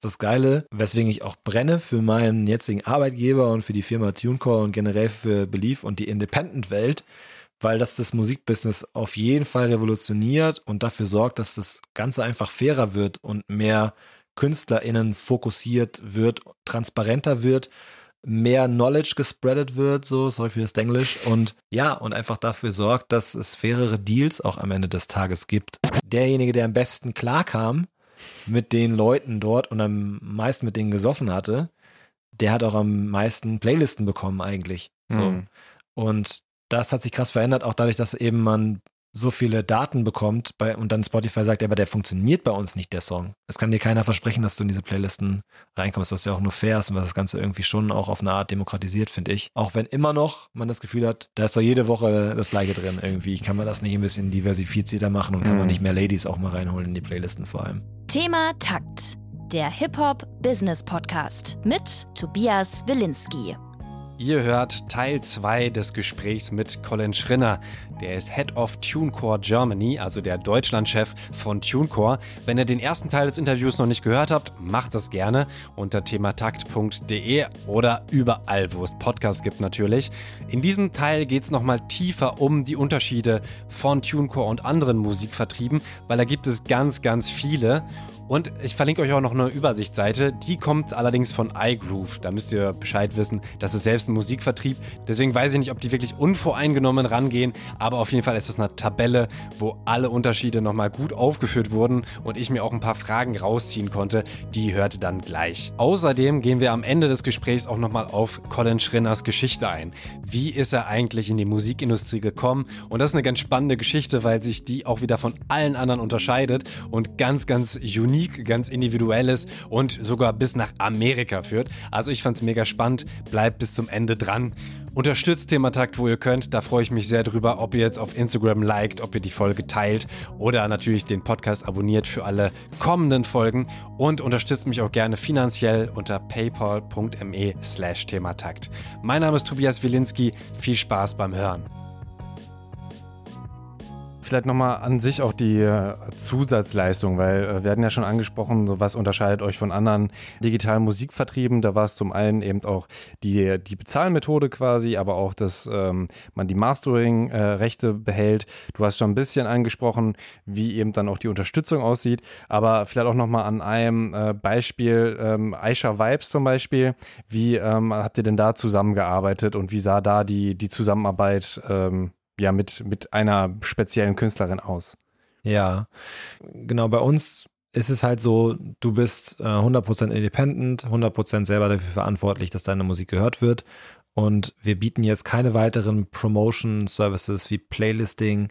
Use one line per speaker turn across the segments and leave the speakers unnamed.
das Geile, weswegen ich auch brenne für meinen jetzigen Arbeitgeber und für die Firma TuneCore und generell für Belief und die Independent-Welt, weil das das Musikbusiness auf jeden Fall revolutioniert und dafür sorgt, dass das Ganze einfach fairer wird und mehr KünstlerInnen fokussiert wird, transparenter wird, mehr Knowledge gespreadet wird, so, sorry für das Englisch, und ja, und einfach dafür sorgt, dass es fairere Deals auch am Ende des Tages gibt. Derjenige, der am besten klarkam mit den Leuten dort und am meisten mit denen gesoffen hatte, der hat auch am meisten Playlisten bekommen eigentlich. So. Mhm. Und das hat sich krass verändert, auch dadurch, dass eben man so viele Daten bekommt bei, und dann Spotify sagt, ja, aber der funktioniert bei uns nicht, der Song. Es kann dir keiner versprechen, dass du in diese Playlisten reinkommst, was ja auch nur fair ist und was das Ganze irgendwie schon auch auf eine Art demokratisiert, finde ich. Auch wenn immer noch man das Gefühl hat, da ist doch jede Woche das Gleiche drin irgendwie. Kann man das nicht ein bisschen diversifizierter machen und kann mhm. man nicht mehr Ladies auch mal reinholen in die Playlisten vor allem.
Thema Takt. Der Hip-Hop-Business-Podcast mit Tobias Wilinski.
Ihr hört Teil 2 des Gesprächs mit Colin Schrinner. Der ist Head of TuneCore Germany, also der Deutschlandchef von TuneCore. Wenn ihr den ersten Teil des Interviews noch nicht gehört habt, macht das gerne unter thematakt.de oder überall, wo es Podcasts gibt natürlich. In diesem Teil geht es nochmal tiefer um die Unterschiede von TuneCore und anderen Musikvertrieben, weil da gibt es ganz, ganz viele. Und ich verlinke euch auch noch eine Übersichtsseite. Die kommt allerdings von iGroove. Da müsst ihr Bescheid wissen. Das ist selbst ein Musikvertrieb. Deswegen weiß ich nicht, ob die wirklich unvoreingenommen rangehen. Aber auf jeden Fall ist es eine Tabelle, wo alle Unterschiede nochmal gut aufgeführt wurden und ich mir auch ein paar Fragen rausziehen konnte. Die hörte dann gleich. Außerdem gehen wir am Ende des Gesprächs auch nochmal auf Colin Schrinners Geschichte ein. Wie ist er eigentlich in die Musikindustrie gekommen? Und das ist eine ganz spannende Geschichte, weil sich die auch wieder von allen anderen unterscheidet und ganz, ganz unique unique, ganz individuelles und sogar bis nach Amerika führt. Also ich fand es mega spannend. Bleibt bis zum Ende dran. Unterstützt Thematakt, wo ihr könnt. Da freue ich mich sehr drüber, ob ihr jetzt auf Instagram liked, ob ihr die Folge teilt oder natürlich den Podcast abonniert für alle kommenden Folgen und unterstützt mich auch gerne finanziell unter paypal.me slash Thematakt. Mein Name ist Tobias Wilinski. Viel Spaß beim Hören vielleicht nochmal an sich auch die äh, Zusatzleistung, weil äh, wir hatten ja schon angesprochen, was unterscheidet euch von anderen digitalen Musikvertrieben. Da war es zum einen eben auch die, die Bezahlmethode quasi, aber auch, dass ähm, man die Mastering-Rechte behält. Du hast schon ein bisschen angesprochen, wie eben dann auch die Unterstützung aussieht, aber vielleicht auch nochmal an einem äh, Beispiel, ähm, Aisha Vibes zum Beispiel. Wie ähm, habt ihr denn da zusammengearbeitet und wie sah da die, die Zusammenarbeit ähm, ja mit, mit einer speziellen Künstlerin aus.
Ja, genau, bei uns ist es halt so, du bist äh, 100% independent, 100% selber dafür verantwortlich, dass deine Musik gehört wird. Und wir bieten jetzt keine weiteren Promotion-Services wie Playlisting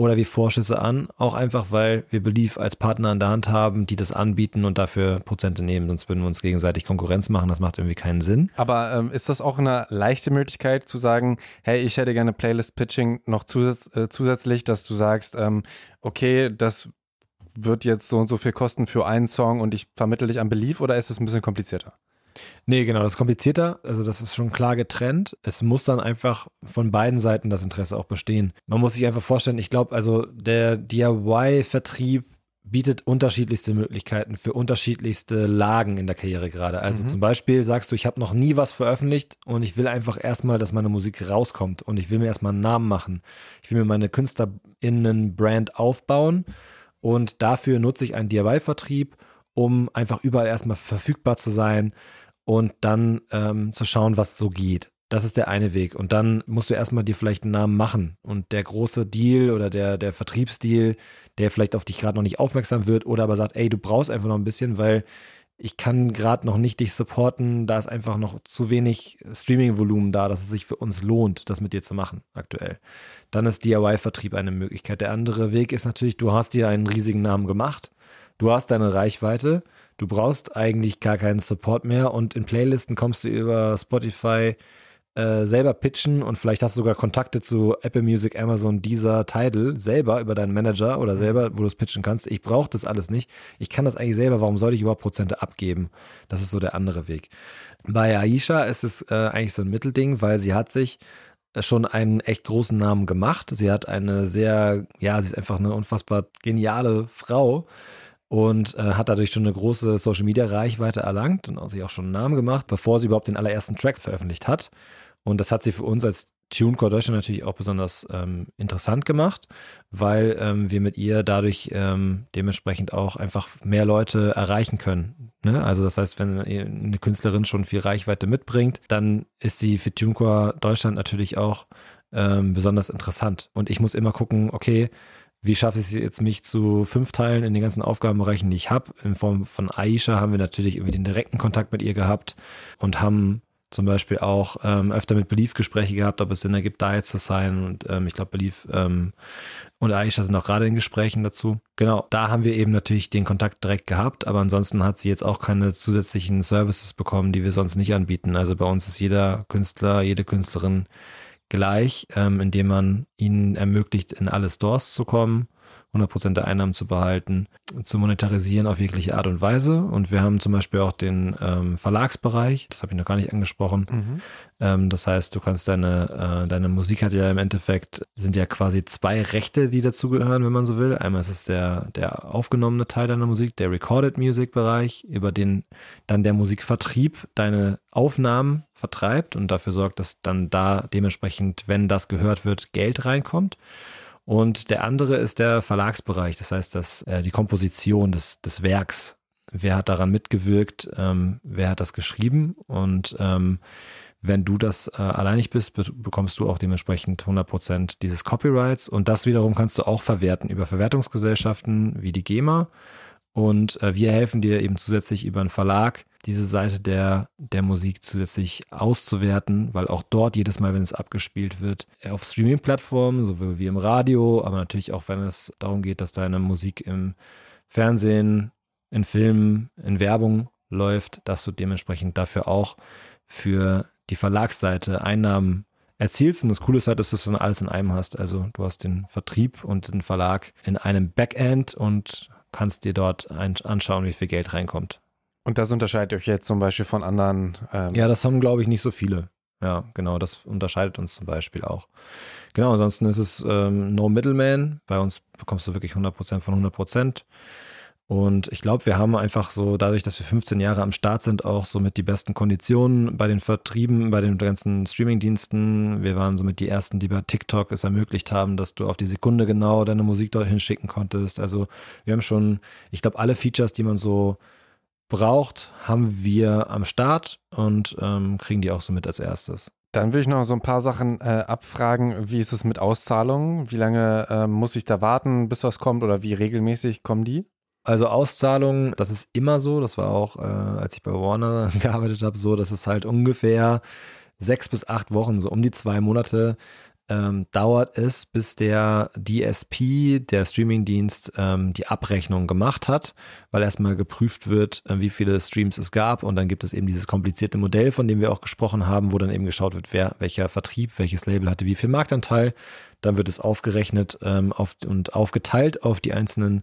oder wie Vorschüsse an, auch einfach, weil wir Belief als Partner an der Hand haben, die das anbieten und dafür Prozente nehmen, sonst würden wir uns gegenseitig Konkurrenz machen, das macht irgendwie keinen Sinn.
Aber ähm, ist das auch eine leichte Möglichkeit zu sagen, hey, ich hätte gerne Playlist-Pitching noch zusatz, äh, zusätzlich, dass du sagst, ähm, okay, das wird jetzt so und so viel kosten für einen Song und ich vermittle dich an Belief oder ist es ein bisschen komplizierter?
Nee, genau, das ist komplizierter. Also das ist schon klar getrennt. Es muss dann einfach von beiden Seiten das Interesse auch bestehen. Man muss sich einfach vorstellen, ich glaube, also der DIY-Vertrieb bietet unterschiedlichste Möglichkeiten für unterschiedlichste Lagen in der Karriere gerade. Also mhm. zum Beispiel sagst du, ich habe noch nie was veröffentlicht und ich will einfach erstmal, dass meine Musik rauskommt und ich will mir erstmal einen Namen machen. Ich will mir meine KünstlerInnen-Brand aufbauen und dafür nutze ich einen DIY-Vertrieb, um einfach überall erstmal verfügbar zu sein und dann ähm, zu schauen, was so geht. Das ist der eine Weg. Und dann musst du erstmal dir vielleicht einen Namen machen. Und der große Deal oder der, der Vertriebsdeal, der vielleicht auf dich gerade noch nicht aufmerksam wird oder aber sagt, ey, du brauchst einfach noch ein bisschen, weil ich kann gerade noch nicht dich supporten, da ist einfach noch zu wenig Streaming-Volumen da, dass es sich für uns lohnt, das mit dir zu machen aktuell. Dann ist DIY-Vertrieb eine Möglichkeit. Der andere Weg ist natürlich, du hast dir einen riesigen Namen gemacht, du hast deine Reichweite, Du brauchst eigentlich gar keinen Support mehr und in Playlisten kommst du über Spotify äh, selber pitchen und vielleicht hast du sogar Kontakte zu Apple Music, Amazon, Deezer, Tidal selber über deinen Manager oder selber, wo du es pitchen kannst. Ich brauche das alles nicht. Ich kann das eigentlich selber. Warum soll ich überhaupt Prozente abgeben? Das ist so der andere Weg. Bei Aisha ist es äh, eigentlich so ein Mittelding, weil sie hat sich äh, schon einen echt großen Namen gemacht. Sie hat eine sehr, ja, sie ist einfach eine unfassbar geniale Frau und äh, hat dadurch schon eine große Social Media Reichweite erlangt und sich auch schon einen Namen gemacht, bevor sie überhaupt den allerersten Track veröffentlicht hat. Und das hat sie für uns als TuneCore Deutschland natürlich auch besonders ähm, interessant gemacht, weil ähm, wir mit ihr dadurch ähm, dementsprechend auch einfach mehr Leute erreichen können. Ne? Also das heißt, wenn eine Künstlerin schon viel Reichweite mitbringt, dann ist sie für TuneCore Deutschland natürlich auch ähm, besonders interessant. Und ich muss immer gucken, okay, wie schaffe ich es jetzt, mich zu fünf Teilen in den ganzen Aufgabenbereichen, die ich habe? In Form von Aisha haben wir natürlich irgendwie den direkten Kontakt mit ihr gehabt und haben zum Beispiel auch ähm, öfter mit Belief Gespräche gehabt, ob es Sinn ergibt, da jetzt zu sein. Und ähm, ich glaube, Belief ähm, und Aisha sind auch gerade in Gesprächen dazu. Genau, da haben wir eben natürlich den Kontakt direkt gehabt, aber ansonsten hat sie jetzt auch keine zusätzlichen Services bekommen, die wir sonst nicht anbieten. Also bei uns ist jeder Künstler, jede Künstlerin gleich, ähm, indem man ihnen ermöglicht, in alle Stores zu kommen 100% der Einnahmen zu behalten, zu monetarisieren auf jegliche Art und Weise. Und wir haben zum Beispiel auch den ähm, Verlagsbereich, das habe ich noch gar nicht angesprochen. Mhm. Ähm, das heißt, du kannst deine, äh, deine Musik hat ja im Endeffekt, sind ja quasi zwei Rechte, die dazugehören, wenn man so will. Einmal ist es der, der aufgenommene Teil deiner Musik, der Recorded Music Bereich, über den dann der Musikvertrieb deine Aufnahmen vertreibt und dafür sorgt, dass dann da dementsprechend, wenn das gehört wird, Geld reinkommt. Und der andere ist der Verlagsbereich, das heißt, dass äh, die Komposition des, des Werks. Wer hat daran mitgewirkt? Ähm, wer hat das geschrieben? Und ähm, wenn du das äh, alleinig bist, be bekommst du auch dementsprechend 100% dieses Copyrights. Und das wiederum kannst du auch verwerten über Verwertungsgesellschaften wie die GEMA. Und äh, wir helfen dir eben zusätzlich über einen Verlag, diese Seite der, der Musik zusätzlich auszuwerten, weil auch dort jedes Mal, wenn es abgespielt wird, auf Streaming-Plattformen, sowohl wie im Radio, aber natürlich auch, wenn es darum geht, dass deine Musik im Fernsehen, in Filmen, in Werbung läuft, dass du dementsprechend dafür auch für die Verlagsseite Einnahmen erzielst. Und das Coole ist halt, dass du das dann alles in einem hast. Also du hast den Vertrieb und den Verlag in einem Backend und kannst dir dort anschauen, wie viel Geld reinkommt.
Und das unterscheidet euch jetzt zum Beispiel von anderen?
Ähm ja, das haben, glaube ich, nicht so viele. Ja, genau, das unterscheidet uns zum Beispiel auch. Genau, ansonsten ist es ähm, No Middleman. Bei uns bekommst du wirklich 100% von 100%. Und ich glaube, wir haben einfach so, dadurch, dass wir 15 Jahre am Start sind, auch somit die besten Konditionen bei den Vertrieben, bei den ganzen Streamingdiensten. Wir waren somit die ersten, die bei TikTok es ermöglicht haben, dass du auf die Sekunde genau deine Musik dorthin schicken konntest. Also wir haben schon, ich glaube, alle Features, die man so braucht, haben wir am Start und ähm, kriegen die auch so mit als erstes.
Dann will ich noch so ein paar Sachen äh, abfragen. Wie ist es mit Auszahlungen? Wie lange äh, muss ich da warten, bis was kommt oder wie regelmäßig kommen die?
Also Auszahlungen, das ist immer so. Das war auch, äh, als ich bei Warner gearbeitet habe, so, dass es halt ungefähr sechs bis acht Wochen, so um die zwei Monate ähm, dauert es, bis der DSP, der Streamingdienst, ähm, die Abrechnung gemacht hat, weil erstmal geprüft wird, äh, wie viele Streams es gab und dann gibt es eben dieses komplizierte Modell, von dem wir auch gesprochen haben, wo dann eben geschaut wird, wer welcher Vertrieb, welches Label hatte wie viel Marktanteil. Dann wird es aufgerechnet ähm, auf, und aufgeteilt auf die einzelnen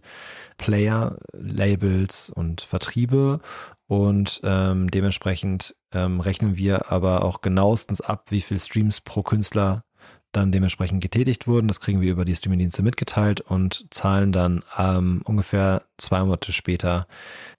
Player, Labels und Vertriebe und ähm, dementsprechend ähm, rechnen wir aber auch genauestens ab, wie viel Streams pro Künstler dann dementsprechend getätigt wurden. Das kriegen wir über die Streamingdienste mitgeteilt und zahlen dann ähm, ungefähr zwei Monate später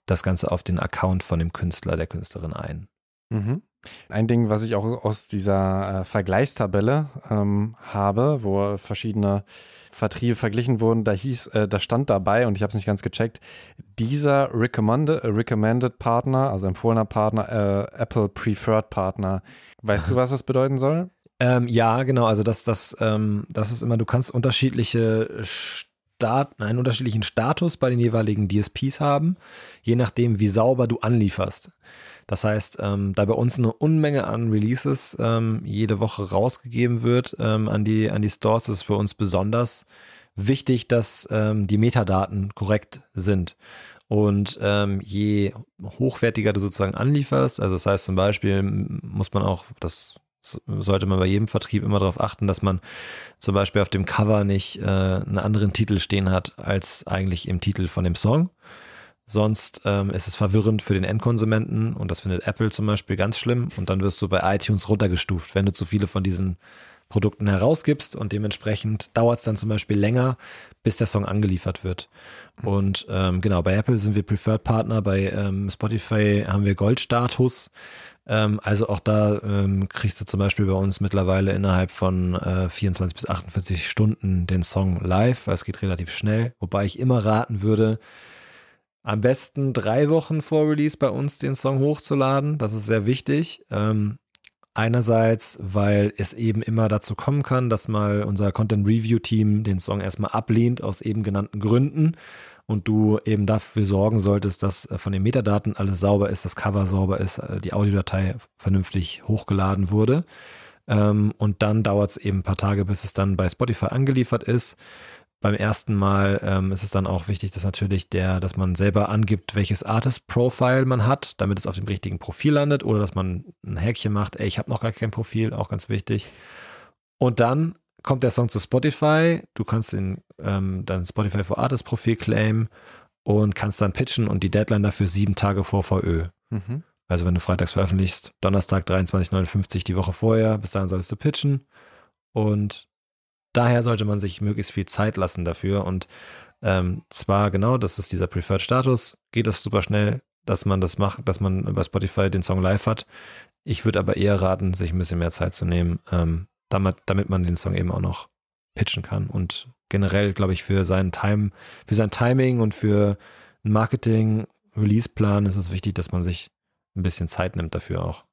das Ganze auf den Account von dem Künstler, der Künstlerin ein.
Mhm. Ein Ding, was ich auch aus dieser äh, Vergleichstabelle ähm, habe, wo verschiedene Vertriebe verglichen wurden, da hieß, äh, da stand dabei und ich habe es nicht ganz gecheckt, dieser recommended, äh, recommended Partner, also empfohlener Partner, äh, Apple Preferred Partner. Weißt du, was das bedeuten soll?
Ähm, ja, genau. Also das, das, ähm, das ist immer, du kannst unterschiedliche Start, einen unterschiedlichen Status bei den jeweiligen DSPs haben, je nachdem, wie sauber du anlieferst. Das heißt, ähm, da bei uns eine Unmenge an Releases ähm, jede Woche rausgegeben wird ähm, an, die, an die Stores, ist für uns besonders wichtig, dass ähm, die Metadaten korrekt sind. Und ähm, je hochwertiger du sozusagen anlieferst, also das heißt zum Beispiel muss man auch, das sollte man bei jedem Vertrieb immer darauf achten, dass man zum Beispiel auf dem Cover nicht äh, einen anderen Titel stehen hat als eigentlich im Titel von dem Song. Sonst ähm, ist es verwirrend für den Endkonsumenten und das findet Apple zum Beispiel ganz schlimm und dann wirst du bei iTunes runtergestuft, wenn du zu viele von diesen Produkten herausgibst und dementsprechend dauert es dann zum Beispiel länger, bis der Song angeliefert wird. Und ähm, genau, bei Apple sind wir Preferred Partner, bei ähm, Spotify haben wir Goldstatus. Ähm, also auch da ähm, kriegst du zum Beispiel bei uns mittlerweile innerhalb von äh, 24 bis 48 Stunden den Song live, weil es geht relativ schnell, wobei ich immer raten würde, am besten drei Wochen vor Release bei uns den Song hochzuladen. Das ist sehr wichtig. Ähm, einerseits, weil es eben immer dazu kommen kann, dass mal unser Content Review Team den Song erstmal ablehnt aus eben genannten Gründen und du eben dafür sorgen solltest, dass äh, von den Metadaten alles sauber ist, das Cover sauber ist, äh, die Audiodatei vernünftig hochgeladen wurde. Ähm, und dann dauert es eben ein paar Tage, bis es dann bei Spotify angeliefert ist beim ersten Mal ähm, ist es dann auch wichtig, dass natürlich der, dass man selber angibt, welches Artist-Profile man hat, damit es auf dem richtigen Profil landet oder dass man ein Häkchen macht, ey, ich habe noch gar kein Profil, auch ganz wichtig. Und dann kommt der Song zu Spotify, du kannst den, ähm, dann Spotify for Artist Profil claimen und kannst dann pitchen und die Deadline dafür sieben Tage vor VÖ. Mhm. Also wenn du freitags veröffentlichst, Donnerstag 23,59 die Woche vorher, bis dahin solltest du pitchen und daher sollte man sich möglichst viel Zeit lassen dafür. Und ähm, zwar genau, das ist dieser Preferred Status, geht das super schnell, dass man das macht, dass man bei Spotify den Song live hat. Ich würde aber eher raten, sich ein bisschen mehr Zeit zu nehmen, ähm, damit, damit man den Song eben auch noch pitchen kann. Und generell, glaube ich, für seinen Time, für sein Timing und für Marketing, Release-Plan ist es wichtig, dass man sich ein bisschen Zeit nimmt dafür auch.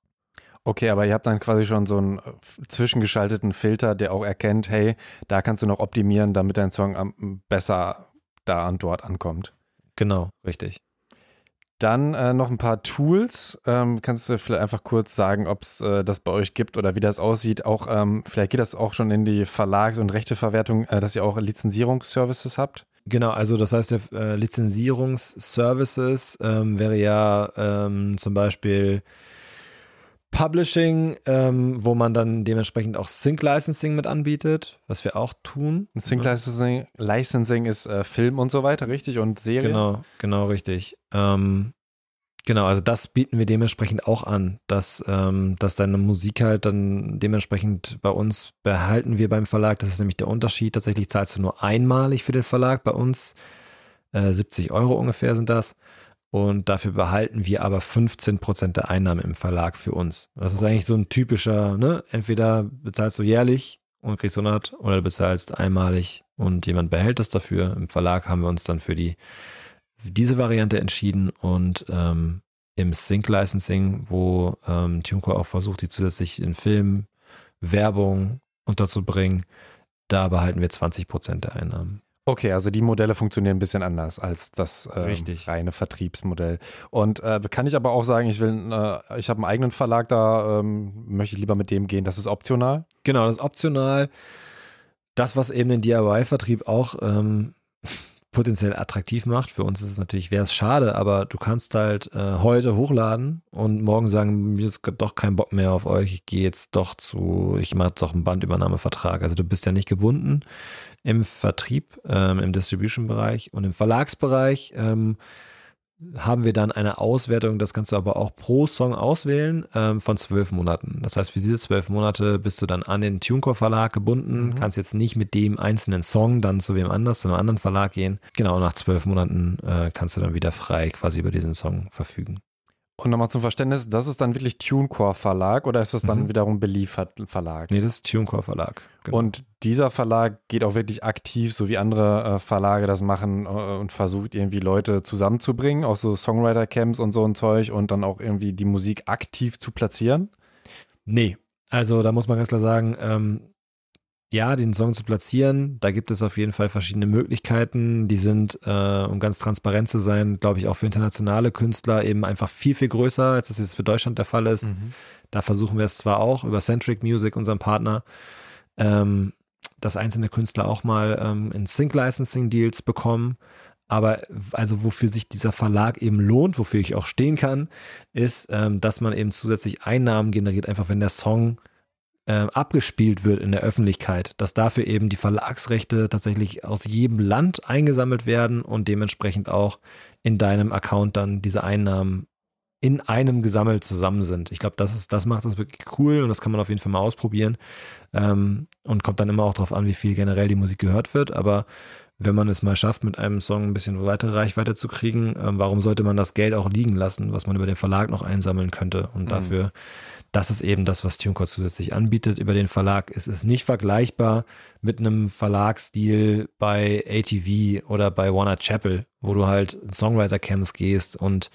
Okay, aber ihr habt dann quasi schon so einen äh, zwischengeschalteten Filter, der auch erkennt, hey, da kannst du noch optimieren, damit dein Song besser da und dort ankommt.
Genau, richtig.
Dann äh, noch ein paar Tools. Ähm, kannst du vielleicht einfach kurz sagen, ob es äh, das bei euch gibt oder wie das aussieht? Auch ähm, vielleicht geht das auch schon in die Verlags- und Rechteverwertung, äh, dass ihr auch Lizenzierungsservices habt.
Genau, also das heißt, der äh, Lizenzierungsservices ähm, wäre ja ähm, zum Beispiel Publishing, ähm, wo man dann dementsprechend auch Sync Licensing mit anbietet, was wir auch tun.
Sync Licensing, Licensing ist äh, Film und so weiter, richtig? Und Serie?
Genau, genau, richtig. Ähm, genau, also das bieten wir dementsprechend auch an, dass, ähm, dass deine Musik halt dann dementsprechend bei uns behalten wir beim Verlag. Das ist nämlich der Unterschied. Tatsächlich zahlst du nur einmalig für den Verlag bei uns. Äh, 70 Euro ungefähr sind das und dafür behalten wir aber 15 Prozent der Einnahmen im Verlag für uns. Das ist eigentlich so ein typischer, ne? Entweder bezahlst du jährlich und kriegst 100 oder du bezahlst einmalig und jemand behält das dafür. Im Verlag haben wir uns dann für die für diese Variante entschieden und ähm, im Sync Licensing, wo ähm, TuneCore auch versucht, die zusätzlich in Film, Werbung unterzubringen, da behalten wir 20 Prozent der Einnahmen.
Okay, also die Modelle funktionieren ein bisschen anders als das
äh,
reine Vertriebsmodell. Und äh, kann ich aber auch sagen, ich will, äh, ich habe einen eigenen Verlag, da ähm, möchte ich lieber mit dem gehen. Das ist optional.
Genau, das ist optional. Das, was eben den DIY-Vertrieb auch ähm, potenziell attraktiv macht. Für uns ist es natürlich, wäre es schade, aber du kannst halt äh, heute hochladen und morgen sagen, mir ist doch kein Bock mehr auf euch, ich gehe jetzt doch zu, ich mache doch einen Bandübernahmevertrag. Also du bist ja nicht gebunden im Vertrieb, ähm, im Distribution-Bereich und im Verlagsbereich ähm, haben wir dann eine Auswertung, das kannst du aber auch pro Song auswählen, ähm, von zwölf Monaten. Das heißt, für diese zwölf Monate bist du dann an den TuneCore Verlag gebunden, mhm. kannst jetzt nicht mit dem einzelnen Song dann zu wem anders, zu einem anderen Verlag gehen. Genau, nach zwölf Monaten äh, kannst du dann wieder frei quasi über diesen Song verfügen.
Und nochmal zum Verständnis, das ist dann wirklich TuneCore Verlag oder ist das dann mhm. wiederum Beliefert Verlag?
Nee, das ist TuneCore Verlag.
Genau. Und dieser Verlag geht auch wirklich aktiv, so wie andere äh, Verlage das machen äh, und versucht irgendwie Leute zusammenzubringen, auch so Songwriter-Camps und so ein Zeug und dann auch irgendwie die Musik aktiv zu platzieren?
Nee, also da muss man ganz klar sagen, ähm, ja, den Song zu platzieren. Da gibt es auf jeden Fall verschiedene Möglichkeiten. Die sind, äh, um ganz transparent zu sein, glaube ich, auch für internationale Künstler eben einfach viel, viel größer, als das jetzt für Deutschland der Fall ist. Mhm. Da versuchen wir es zwar auch über Centric Music, unserem Partner, ähm, dass einzelne Künstler auch mal ähm, in Sync-Licensing-Deals bekommen. Aber also wofür sich dieser Verlag eben lohnt, wofür ich auch stehen kann, ist, ähm, dass man eben zusätzlich Einnahmen generiert, einfach wenn der Song äh, abgespielt wird in der Öffentlichkeit, dass dafür eben die Verlagsrechte tatsächlich aus jedem Land eingesammelt werden und dementsprechend auch in deinem Account dann diese Einnahmen in einem gesammelt zusammen sind. Ich glaube, das ist, das macht das wirklich cool und das kann man auf jeden Fall mal ausprobieren. Ähm, und kommt dann immer auch darauf an, wie viel generell die Musik gehört wird. Aber wenn man es mal schafft, mit einem Song ein bisschen weitere Reichweite zu kriegen, ähm, warum sollte man das Geld auch liegen lassen, was man über den Verlag noch einsammeln könnte? Und mhm. dafür, das ist eben das, was TuneCore zusätzlich anbietet über den Verlag. Es ist nicht vergleichbar mit einem Verlagsdeal bei ATV oder bei Warner Chapel, wo du halt Songwriter-Camps gehst und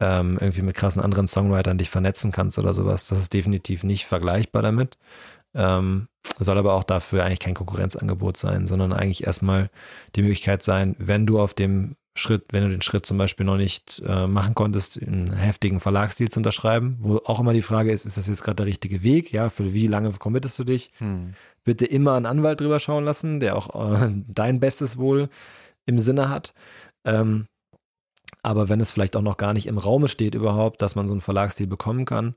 ähm, irgendwie mit krassen anderen Songwritern dich vernetzen kannst oder sowas. Das ist definitiv nicht vergleichbar damit. Ähm, soll aber auch dafür eigentlich kein Konkurrenzangebot sein, sondern eigentlich erstmal die Möglichkeit sein, wenn du auf dem Schritt, wenn du den Schritt zum Beispiel noch nicht äh, machen konntest, einen heftigen Verlagsdeal zu unterschreiben, wo auch immer die Frage ist, ist das jetzt gerade der richtige Weg? Ja, für wie lange committest du dich? Hm. Bitte immer einen Anwalt drüber schauen lassen, der auch äh, dein Bestes wohl im Sinne hat. Ähm, aber wenn es vielleicht auch noch gar nicht im Raume steht überhaupt, dass man so einen Verlagsdeal bekommen kann,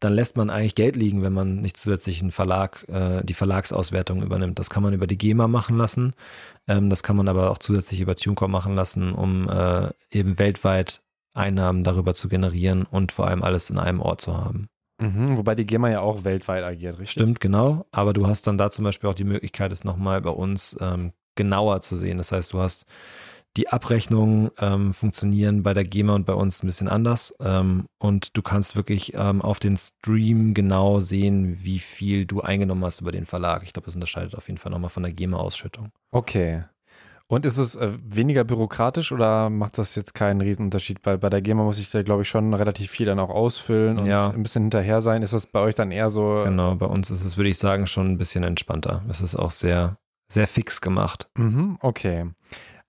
dann lässt man eigentlich Geld liegen, wenn man nicht zusätzlich einen Verlag, äh, die Verlagsauswertung übernimmt. Das kann man über die GEMA machen lassen. Ähm, das kann man aber auch zusätzlich über TuneCore machen lassen, um äh, eben weltweit Einnahmen darüber zu generieren und vor allem alles in einem Ort zu haben.
Mhm, wobei die GEMA ja auch weltweit agiert, richtig?
Stimmt, genau. Aber du hast dann da zum Beispiel auch die Möglichkeit, es nochmal bei uns ähm, genauer zu sehen. Das heißt, du hast die Abrechnungen ähm, funktionieren bei der GEMA und bei uns ein bisschen anders. Ähm, und du kannst wirklich ähm, auf den Stream genau sehen, wie viel du eingenommen hast über den Verlag. Ich glaube, das unterscheidet auf jeden Fall nochmal von der GEMA-Ausschüttung.
Okay. Und ist es äh, weniger bürokratisch oder macht das jetzt keinen Riesenunterschied? Weil bei der GEMA muss ich da, glaube ich, schon relativ viel dann auch ausfüllen und ja. ein bisschen hinterher sein. Ist das bei euch dann eher so?
Genau, bei uns ist es, würde ich sagen, schon ein bisschen entspannter. Es ist auch sehr, sehr fix gemacht.
Mhm, okay.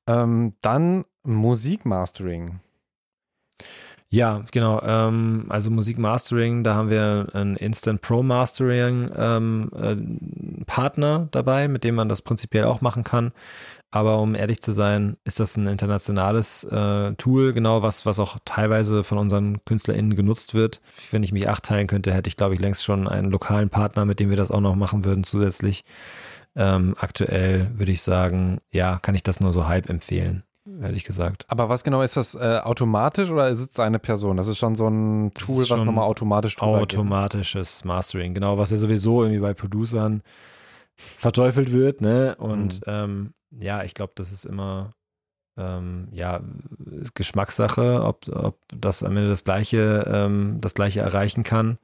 Ähm, dann Musikmastering.
Ja, genau. Ähm, also Musikmastering, da haben wir einen Instant Pro Mastering ähm, äh, Partner dabei, mit dem man das prinzipiell auch machen kann. Aber um ehrlich zu sein, ist das ein internationales äh, Tool, genau was, was auch teilweise von unseren KünstlerInnen genutzt wird. Wenn ich mich acht teilen könnte, hätte ich, glaube ich, längst schon einen lokalen Partner, mit dem wir das auch noch machen würden zusätzlich. Ähm, aktuell würde ich sagen, ja, kann ich das nur so halb empfehlen ehrlich gesagt.
Aber was genau ist das? Äh, automatisch oder sitzt eine Person? Das ist schon so ein Tool, was nochmal automatisch
drüber Automatisches geht. Mastering, genau, was ja sowieso irgendwie bei Producern verteufelt wird, ne? Und mhm. ähm, ja, ich glaube, das ist immer ähm, ja, Geschmackssache, ob, ob das am Ende das gleiche, ähm, das gleiche erreichen kann.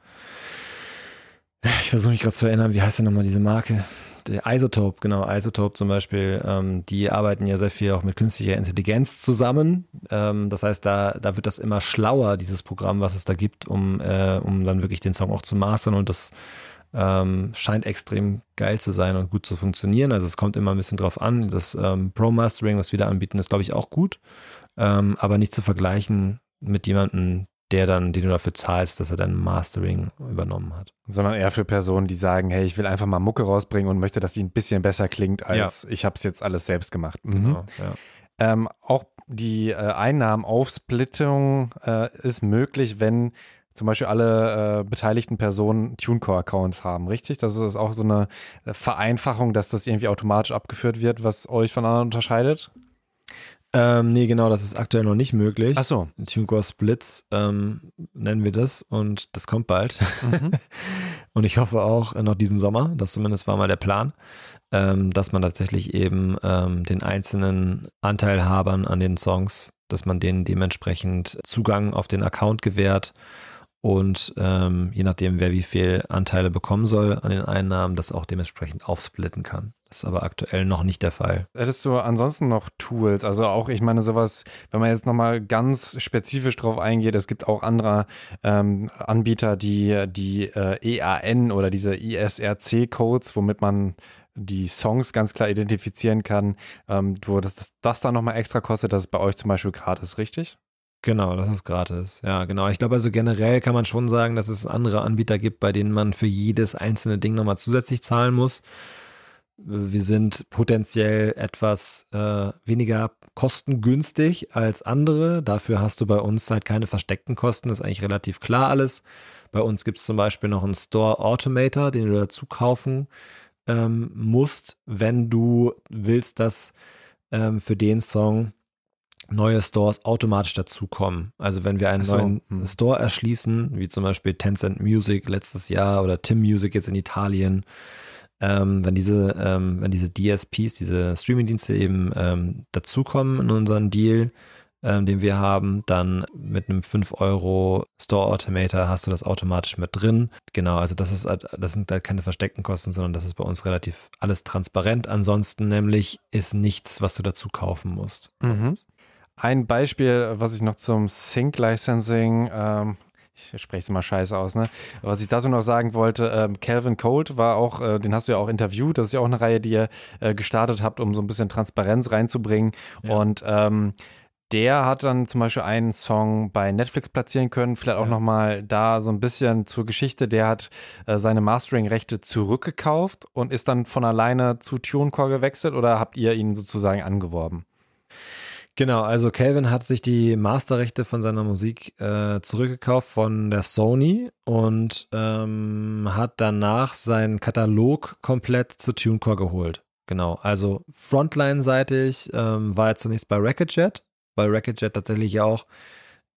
Ich versuche mich gerade zu erinnern, wie heißt denn nochmal diese Marke? Der Isotope, genau, Isotope zum Beispiel, ähm, die arbeiten ja sehr viel auch mit künstlicher Intelligenz zusammen. Ähm, das heißt, da, da wird das immer schlauer, dieses Programm, was es da gibt, um, äh, um dann wirklich den Song auch zu mastern und das ähm, scheint extrem geil zu sein und gut zu funktionieren. Also es kommt immer ein bisschen drauf an. Das ähm, Pro-Mastering, was wir da anbieten, ist, glaube ich, auch gut, ähm, aber nicht zu vergleichen mit jemandem, der dann, den du dafür zahlst, dass er dann Mastering übernommen hat.
Sondern eher für Personen, die sagen, hey, ich will einfach mal Mucke rausbringen und möchte, dass sie ein bisschen besser klingt, als ja. ich habe es jetzt alles selbst gemacht. Mhm. Genau, ja. ähm, auch die äh, Einnahmenaufsplittung äh, ist möglich, wenn zum Beispiel alle äh, beteiligten Personen TuneCore-Accounts haben, richtig? Das ist auch so eine Vereinfachung, dass das irgendwie automatisch abgeführt wird, was euch von anderen unterscheidet?
Ähm, nee, genau, das ist aktuell noch nicht möglich.
Ach so.
TuneCore Splits ähm, nennen wir das und das kommt bald. Mhm. und ich hoffe auch noch diesen Sommer, das zumindest war mal der Plan, ähm, dass man tatsächlich eben ähm, den einzelnen Anteilhabern an den Songs, dass man denen dementsprechend Zugang auf den Account gewährt und ähm, je nachdem, wer wie viel Anteile bekommen soll an den Einnahmen, das auch dementsprechend aufsplitten kann. Das ist aber aktuell noch nicht der Fall.
Hättest du ansonsten noch Tools? Also auch, ich meine, sowas, wenn man jetzt nochmal ganz spezifisch drauf eingeht, es gibt auch andere ähm, Anbieter, die die äh, EAN oder diese ISRC-Codes, womit man die Songs ganz klar identifizieren kann, ähm, wo das, das, das dann nochmal extra kostet, das ist bei euch zum Beispiel gratis, richtig?
Genau, das ist gratis. Ja, genau. Ich glaube also generell kann man schon sagen, dass es andere Anbieter gibt, bei denen man für jedes einzelne Ding nochmal zusätzlich zahlen muss. Wir sind potenziell etwas äh, weniger kostengünstig als andere. Dafür hast du bei uns halt keine versteckten Kosten. Das ist eigentlich relativ klar alles. Bei uns gibt es zum Beispiel noch einen Store Automator, den du dazu kaufen ähm, musst, wenn du willst, dass ähm, für den Song neue Stores automatisch dazukommen. Also wenn wir einen
so,
neuen
hm.
Store erschließen, wie zum Beispiel Tencent Music letztes Jahr oder Tim Music jetzt in Italien, ähm, wenn diese, ähm, wenn diese DSPs, diese Streaming-Dienste eben ähm, dazukommen in unseren Deal, ähm, den wir haben, dann mit einem 5 Euro Store Automator hast du das automatisch mit drin. Genau, also das ist halt, das sind halt keine versteckten Kosten, sondern das ist bei uns relativ alles transparent. Ansonsten nämlich ist nichts, was du dazu kaufen musst.
Mhm. Ein Beispiel, was ich noch zum Sync-Licensing, ähm, ich spreche es immer scheiße aus, ne? Was ich dazu noch sagen wollte, ähm, Calvin Colt war auch, äh, den hast du ja auch interviewt, das ist ja auch eine Reihe, die ihr äh, gestartet habt, um so ein bisschen Transparenz reinzubringen.
Ja.
Und ähm, der hat dann zum Beispiel einen Song bei Netflix platzieren können, vielleicht auch
Ja.
nochmal da so ein bisschen zur Geschichte. Der hat äh, seine Mastering-Rechte zurückgekauft und ist dann von alleine zu TuneCore gewechselt oder habt ihr ihn sozusagen angeworben?
Genau, also Calvin hat sich die Masterrechte von seiner Musik äh, zurückgekauft von der Sony und ähm, hat danach seinen Katalog komplett zu TuneCore geholt. Genau, also Frontline-seitig ähm, war er zunächst bei Racketjet, weil Racketjet tatsächlich auch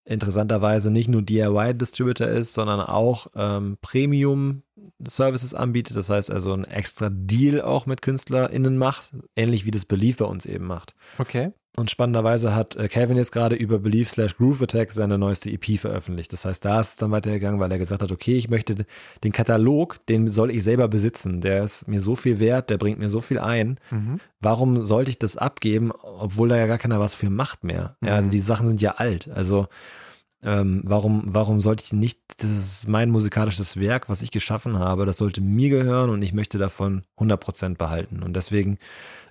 interessanterweise nicht nur DIY-Distributor ist, sondern auch ähm, Premium-Services anbietet. Das heißt also ein extra Deal auch mit KünstlerInnen macht, ähnlich wie das Belief bei uns eben macht.
Okay.
Und spannenderweise hat äh, Calvin jetzt gerade über Belief slash Groove Attack seine neueste EP veröffentlicht. Das heißt, da ist es dann weitergegangen, weil er gesagt hat, okay, ich möchte den Katalog, den soll ich selber besitzen. Der ist mir so viel wert, der bringt mir so viel ein.
Mhm.
Warum sollte ich das abgeben, obwohl da ja gar keiner was für macht mehr? Ja, also
Mhm.
die Sachen sind ja alt. Also ähm, warum, warum sollte ich nicht, das ist mein musikalisches Werk, was ich geschaffen habe, das sollte mir gehören und ich möchte davon 100% behalten. Und deswegen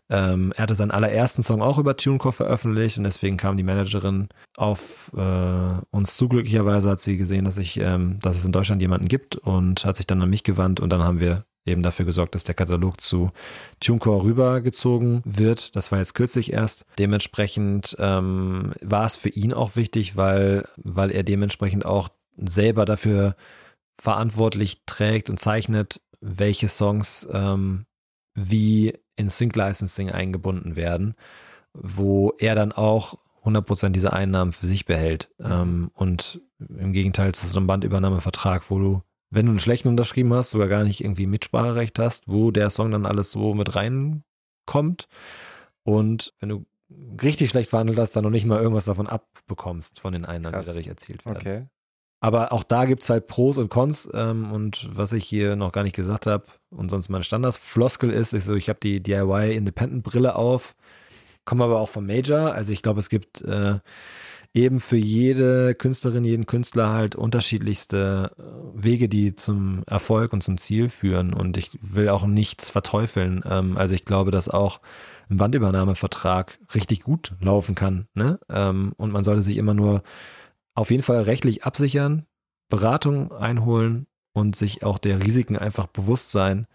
ähm, er hatte seinen allerersten Song auch über TuneCore veröffentlicht und deswegen kam die Managerin auf äh, uns zu. Glücklicherweise hat sie gesehen, dass ich, ähm, dass es in Deutschland jemanden gibt und hat sich dann an mich gewandt und dann haben wir eben dafür gesorgt, dass der Katalog zu TuneCore rübergezogen wird. Das war jetzt kürzlich erst. Dementsprechend ähm, war es für ihn auch wichtig, weil, weil er dementsprechend auch selber dafür verantwortlich trägt und zeichnet, welche Songs ähm, wie in Sync Licensing eingebunden werden, wo er dann auch 100% dieser Einnahmen für sich behält.
Mhm.
Ähm, und im Gegenteil zu so einem Bandübernahmevertrag, wo du, wenn du einen schlechten unterschrieben hast, sogar gar nicht irgendwie Mitspracherecht hast, wo der Song dann alles so mit reinkommt. Und wenn du richtig schlecht verhandelt hast, dann noch nicht mal irgendwas davon abbekommst von den Einnahmen, die dadurch erzielt werden.
Okay.
Aber auch da gibt es halt Pros und Cons. Ähm, und was ich hier noch gar nicht gesagt habe und sonst meine Standards-Floskel ist, ist so, ich habe die DIY Independent-Brille auf, komme aber auch vom Major. Also ich glaube, es gibt äh, eben für jede Künstlerin, jeden Künstler halt unterschiedlichste äh, Wege, die zum Erfolg und zum Ziel führen. Und ich will auch nichts verteufeln. Ähm, also ich glaube, dass auch ein Bandübernahmevertrag richtig gut laufen kann. Ne? Ähm, und man sollte sich immer nur auf jeden Fall rechtlich absichern, Beratung einholen und sich auch der Risiken einfach bewusst sein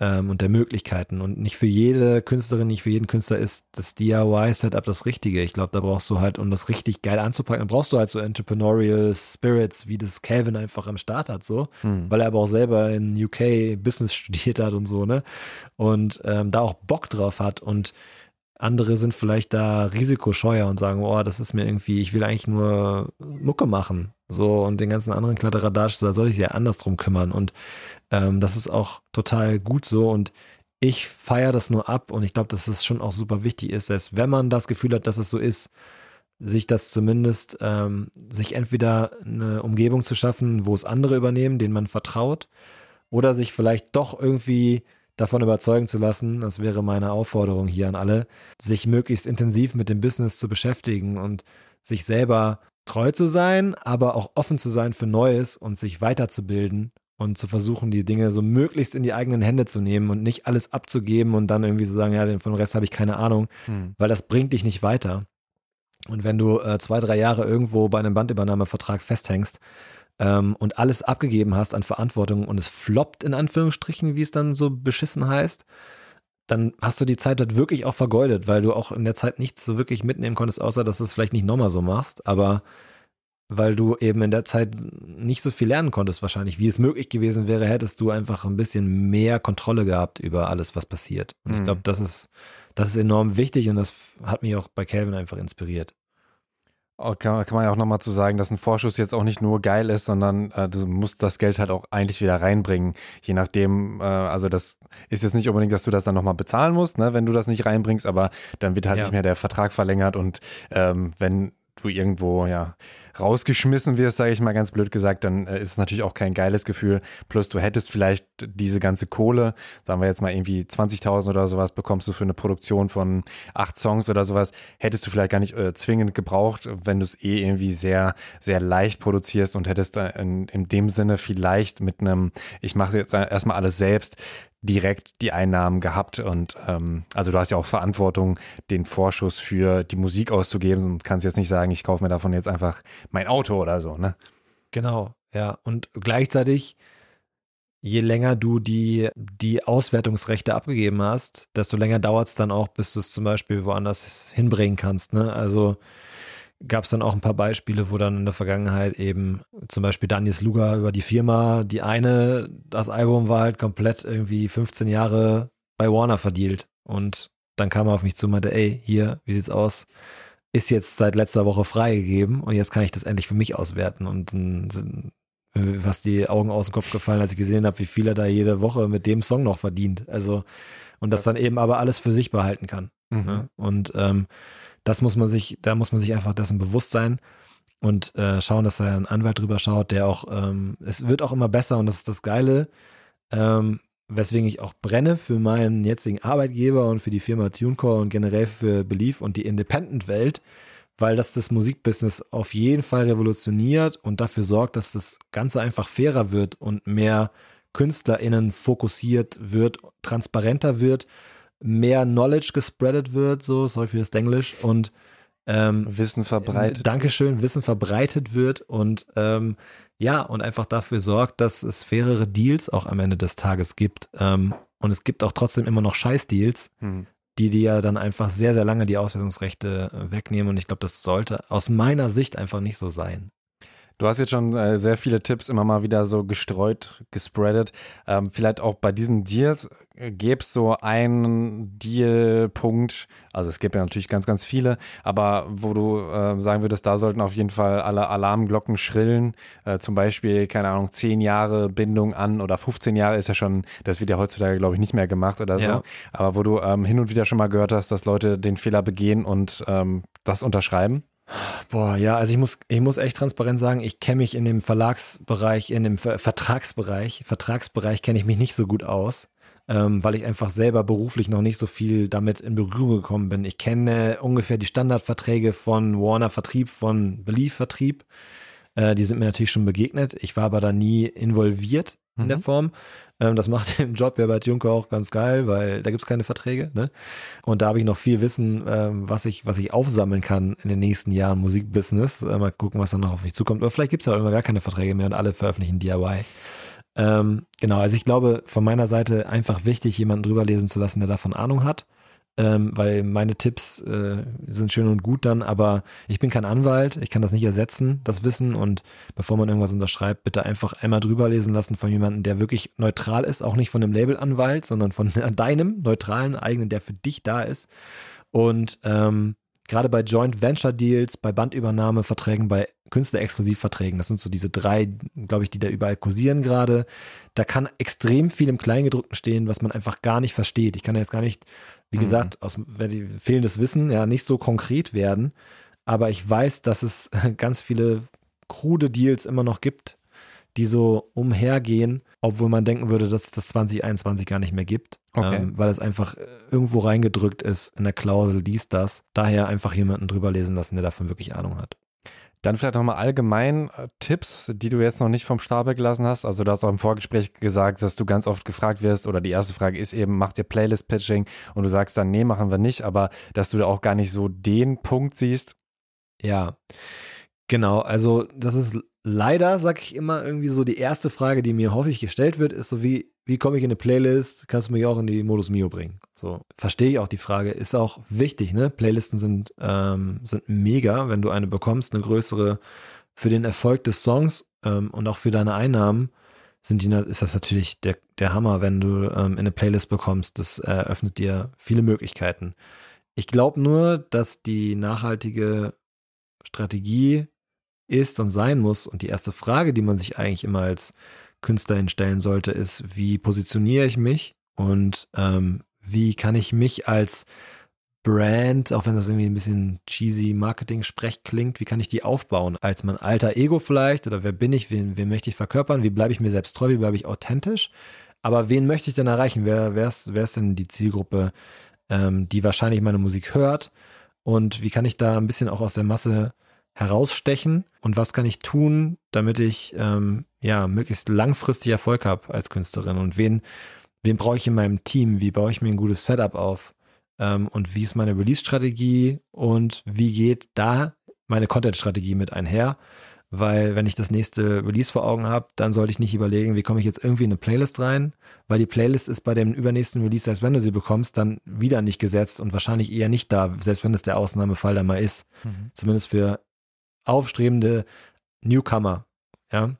ähm, und der Möglichkeiten. Und nicht für jede Künstlerin, nicht für jeden Künstler ist das DIY-Setup das Richtige. Ich glaube, da brauchst du halt, um das richtig geil anzupacken, dann brauchst du halt so Entrepreneurial Spirits, wie das Calvin einfach am Start hat, so.
Hm.
Weil er aber auch selber in UK Business studiert hat und so, ne? Und ähm, da auch Bock drauf hat und andere sind vielleicht da risikoscheuer und sagen, oh, das ist mir irgendwie, ich will eigentlich nur Mucke machen. So, und den ganzen anderen Kladderadatsch, da soll ich ja anders drum kümmern. Und ähm, das ist auch total gut so. Und ich feiere das nur ab und ich glaube, dass es schon auch super wichtig ist, dass wenn man das Gefühl hat, dass es so ist, sich das zumindest, ähm, sich entweder eine Umgebung zu schaffen, wo es andere übernehmen, denen man vertraut, oder sich vielleicht doch irgendwie davon überzeugen zu lassen, das wäre meine Aufforderung hier an alle, sich möglichst intensiv mit dem Business zu beschäftigen und sich selber treu zu sein, aber auch offen zu sein für Neues und sich weiterzubilden und zu versuchen, die Dinge so möglichst in die eigenen Hände zu nehmen und nicht alles abzugeben und dann irgendwie zu sagen, ja, von dem Rest habe ich keine Ahnung,
Hm.
weil das bringt dich nicht weiter. Und wenn du äh, zwei, drei Jahre irgendwo bei einem Bandübernahmevertrag festhängst ähm, und alles abgegeben hast an Verantwortung und es floppt in Anführungsstrichen, wie es dann so beschissen heißt, dann hast du die Zeit dort wirklich auch vergeudet, weil du auch in der Zeit nichts so wirklich mitnehmen konntest, außer dass du es vielleicht nicht nochmal so machst, aber weil du eben in der Zeit nicht so viel lernen konntest wahrscheinlich, wie es möglich gewesen wäre, hättest du einfach ein bisschen mehr Kontrolle gehabt über alles, was passiert. Und ich
Mhm.
glaube, das ist, das ist enorm wichtig und das hat mich auch bei Calvin einfach inspiriert.
Oh, kann, kann man ja auch nochmal zu sagen, dass ein Vorschuss jetzt auch nicht nur geil ist, sondern äh, du musst das Geld halt auch eigentlich wieder reinbringen. Je nachdem, äh, also das ist jetzt nicht unbedingt, dass du das dann nochmal bezahlen musst, ne, wenn du das nicht reinbringst, aber dann wird halt ja. nicht mehr der Vertrag verlängert und ähm, wenn du irgendwo ja rausgeschmissen wirst, sage ich mal ganz blöd gesagt, dann äh, ist es natürlich auch kein geiles Gefühl. Plus du hättest vielleicht diese ganze Kohle, sagen wir jetzt mal irgendwie 20.000 oder sowas, bekommst du für eine Produktion von acht Songs oder sowas, hättest du vielleicht gar nicht äh, zwingend gebraucht, wenn du es eh irgendwie sehr, sehr leicht produzierst und hättest in, in dem Sinne vielleicht mit einem, ich mache jetzt erstmal alles selbst, direkt die Einnahmen gehabt und ähm, also du hast ja auch Verantwortung, den Vorschuss für die Musik auszugeben und kannst jetzt nicht sagen, ich kaufe mir davon jetzt einfach mein Auto oder so, ne?
Genau, ja. Und gleichzeitig, je länger du die, die Auswertungsrechte abgegeben hast, desto länger dauert es dann auch, bis du es zum Beispiel woanders hinbringen kannst, ne? Also gab es dann auch ein paar Beispiele, wo dann in der Vergangenheit eben zum Beispiel Daniels Luga über die Firma, die eine, das Album war halt komplett irgendwie 15 Jahre bei Warner verdealt. Und dann kam er auf mich zu und meinte, ey, hier, wie sieht's aus? Ist jetzt seit letzter Woche freigegeben und jetzt kann ich das endlich für mich auswerten. Und dann sind fast die Augen aus dem Kopf gefallen, als ich gesehen habe, wie viel er da jede Woche mit dem Song noch verdient. Also, und das dann eben aber alles für sich behalten kann. Mhm. Ne? Und ähm, das muss man sich, da muss man sich einfach dessen bewusst sein und äh, schauen, dass da ein Anwalt drüber schaut, der auch, ähm, es wird auch immer besser und das ist das Geile, ähm, weswegen ich auch brenne für meinen jetzigen Arbeitgeber und für die Firma TuneCore und generell für Belief und die Independent-Welt, weil das das Musikbusiness auf jeden Fall revolutioniert und dafür sorgt, dass das Ganze einfach fairer wird und mehr KünstlerInnen fokussiert wird, transparenter wird mehr Knowledge gespreadet wird, so, sorry für das Englisch, und
ähm, Wissen verbreitet.
Dankeschön, Wissen verbreitet wird und ähm, ja, und einfach dafür sorgt, dass es fairere Deals auch am Ende des Tages gibt. Ähm, und es gibt auch trotzdem immer noch Scheißdeals, hm. die dir ja dann einfach sehr, sehr lange die Auswertungsrechte äh, wegnehmen. Und ich glaube, das sollte aus meiner Sicht einfach nicht so sein.
Du hast jetzt schon äh, sehr viele Tipps immer mal wieder so gestreut, gespreadet. Ähm, vielleicht auch bei diesen Deals äh, gäbe es so einen Dealpunkt, also es gibt ja natürlich ganz, ganz viele, aber wo du äh, sagen würdest, da sollten auf jeden Fall alle Alarmglocken schrillen. Äh, zum Beispiel, keine Ahnung, 10 Jahre Bindung an oder 15 Jahre ist ja schon, das wird ja heutzutage, glaube ich, nicht mehr gemacht oder so. Ja. Aber wo du ähm, hin und wieder schon mal gehört hast, dass Leute den Fehler begehen und ähm, das unterschreiben.
Boah, ja, also ich muss, ich muss echt transparent sagen, ich kenne mich in dem Verlagsbereich, in dem Ver Vertragsbereich, Vertragsbereich kenne ich mich nicht so gut aus, ähm, weil ich einfach selber beruflich noch nicht so viel damit in Berührung gekommen bin. Ich kenne ungefähr die Standardverträge von Warner Vertrieb, von Belief Vertrieb. Äh, die sind mir natürlich schon begegnet. Ich war aber da nie involviert in mhm. der Form. Ähm, das macht den Job ja bei Juncker auch ganz geil, weil da gibt es keine Verträge. Ne? Und da habe ich noch viel Wissen, ähm, was, ich, was ich aufsammeln kann in den nächsten Jahren Musikbusiness. Äh, mal gucken, was dann noch auf mich zukommt. Oder vielleicht gibt es ja auch immer gar keine Verträge mehr und alle veröffentlichen DIY. Ähm, genau, also ich glaube, von meiner Seite einfach wichtig, jemanden drüber lesen zu lassen, der davon Ahnung hat ähm, weil meine Tipps äh, sind schön und gut dann, aber ich bin kein Anwalt, ich kann das nicht ersetzen, das Wissen. Und bevor man irgendwas unterschreibt, bitte einfach einmal drüber lesen lassen von jemandem, der wirklich neutral ist, auch nicht von einem Labelanwalt, sondern von deinem neutralen eigenen, der für dich da ist. Und ähm, gerade bei Joint Venture Deals, bei Bandübernahmeverträgen, bei Künstlerexklusivverträgen, das sind so diese drei, glaube ich, die da überall kursieren gerade. Da kann extrem viel im Kleingedruckten stehen, was man einfach gar nicht versteht. Ich kann jetzt gar nicht wie mhm. gesagt, aus fehlendes Wissen ja nicht so konkret werden. Aber ich weiß, dass es ganz viele krude Deals immer noch gibt, die so umhergehen, obwohl man denken würde, dass es das 2021 gar nicht mehr gibt, okay. ähm, weil es einfach äh, irgendwo reingedrückt ist in der Klausel dies, das. Daher einfach jemanden drüber lesen lassen, der davon wirklich Ahnung hat.
Dann vielleicht nochmal allgemein äh, Tipps, die du jetzt noch nicht vom Stapel gelassen hast. Also du hast auch im Vorgespräch gesagt, dass du ganz oft gefragt wirst oder die erste Frage ist eben, macht ihr Playlist-Pitching? Und du sagst dann, nee, machen wir nicht, aber dass du da auch gar nicht so den Punkt siehst.
Ja, genau. Also das ist leider, sag ich immer, irgendwie so die erste Frage, die mir häufig gestellt wird, ist so wie, wie komme ich in eine Playlist? Kannst du mich auch in die Modus Mio bringen? So, verstehe ich auch die Frage. Ist auch wichtig, ne? Playlisten sind, ähm, sind mega, wenn du eine bekommst, eine größere für den Erfolg des Songs ähm, und auch für deine Einnahmen sind die, ist das natürlich der, der Hammer, wenn du ähm, in eine Playlist bekommst. Das eröffnet dir viele Möglichkeiten. Ich glaube nur, dass die nachhaltige Strategie ist und sein muss und die erste Frage, die man sich eigentlich immer als Künstlerin stellen sollte, ist, wie positioniere ich mich und ähm, wie kann ich mich als Brand, auch wenn das irgendwie ein bisschen cheesy Marketing-Sprech klingt, wie kann ich die aufbauen? Als mein alter Ego vielleicht oder wer bin ich, wen, wen möchte ich verkörpern, wie bleibe ich mir selbst treu, wie bleibe ich authentisch? Aber wen möchte ich denn erreichen? Wer, wer, ist, wer ist denn die Zielgruppe, ähm, die wahrscheinlich meine Musik hört? Und wie kann ich da ein bisschen auch aus der Masse herausstechen? Und was kann ich tun, damit ich ähm, ja möglichst langfristig Erfolg habe als Künstlerin? Und wen, wen brauche ich in meinem Team? Wie baue ich mir ein gutes Setup auf? Ähm, und wie ist meine Release-Strategie? Und wie geht da meine Content-Strategie mit einher? Weil wenn ich das nächste Release vor Augen habe, dann sollte ich nicht überlegen, wie komme ich jetzt irgendwie in eine Playlist rein, weil die Playlist ist bei dem übernächsten Release, selbst wenn du sie bekommst, dann wieder nicht gesetzt und wahrscheinlich eher nicht da, selbst wenn es der Ausnahmefall dann mal ist. Mhm. Zumindest für aufstrebende Newcomer, ja.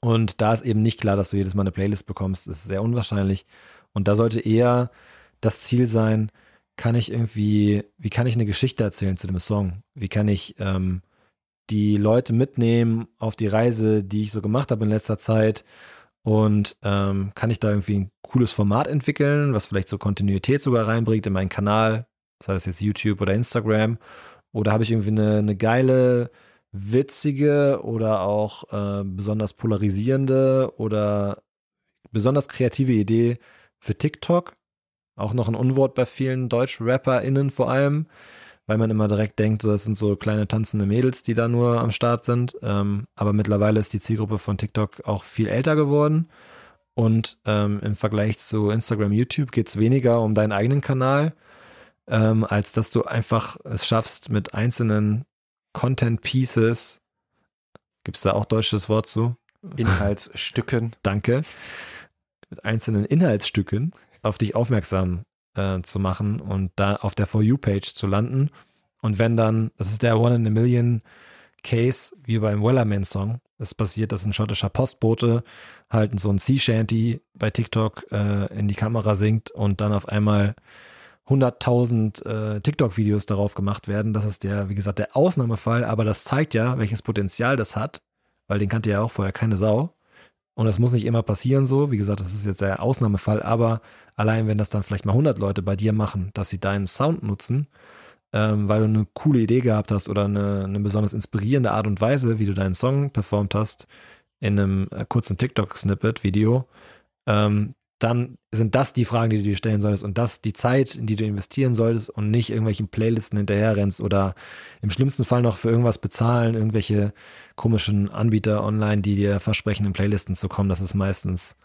Und da ist eben nicht klar, dass du jedes Mal eine Playlist bekommst. Das ist sehr unwahrscheinlich. Und da sollte eher das Ziel sein, kann ich irgendwie, wie kann ich eine Geschichte erzählen zu dem Song? Wie kann ich ähm, die Leute mitnehmen auf die Reise, die ich so gemacht habe in letzter Zeit? Und ähm, kann ich da irgendwie ein cooles Format entwickeln, was vielleicht so Kontinuität sogar reinbringt in meinen Kanal, sei das jetzt YouTube oder Instagram? Oder habe ich irgendwie eine, eine geile, witzige oder auch äh, besonders polarisierende oder besonders kreative Idee für TikTok? Auch noch ein Unwort bei vielen Deutsch-RapperInnen vor allem, weil man immer direkt denkt, so, das sind so kleine tanzende Mädels, die da nur am Start sind. Ähm, aber mittlerweile ist die Zielgruppe von TikTok auch viel älter geworden. Und ähm, im Vergleich zu Instagram, YouTube geht es weniger um deinen eigenen Kanal, ähm, als dass du einfach es schaffst, mit einzelnen Content Pieces, gibt es da auch deutsches Wort zu?
Inhaltsstücken.
Danke. Mit einzelnen Inhaltsstücken auf dich aufmerksam äh, zu machen und da auf der For You-Page zu landen. Und wenn dann, das ist der One in a Million Case, wie beim Wellerman-Song, es passiert, dass ein schottischer Postbote halt so ein Sea Shanty bei TikTok äh, in die Kamera singt und dann auf einmal 100.000 äh, TikTok-Videos darauf gemacht werden. Das ist der, wie gesagt, der Ausnahmefall, aber das zeigt ja, welches Potenzial das hat, weil den kannte ja auch vorher keine Sau. Und das muss nicht immer passieren so. Wie gesagt, das ist jetzt der Ausnahmefall, aber allein wenn das dann vielleicht mal 100 Leute bei dir machen, dass sie deinen Sound nutzen, ähm, weil du eine coole Idee gehabt hast oder eine, eine besonders inspirierende Art und Weise, wie du deinen Song performt hast, in einem äh, kurzen TikTok-Snippet-Video, ähm, dann sind das die Fragen, die du dir stellen solltest und das die Zeit, in die du investieren solltest und nicht irgendwelchen Playlisten hinterherrennst oder im schlimmsten Fall noch für irgendwas bezahlen, irgendwelche komischen Anbieter online, die dir versprechen, in Playlisten zu kommen. Das ist meistens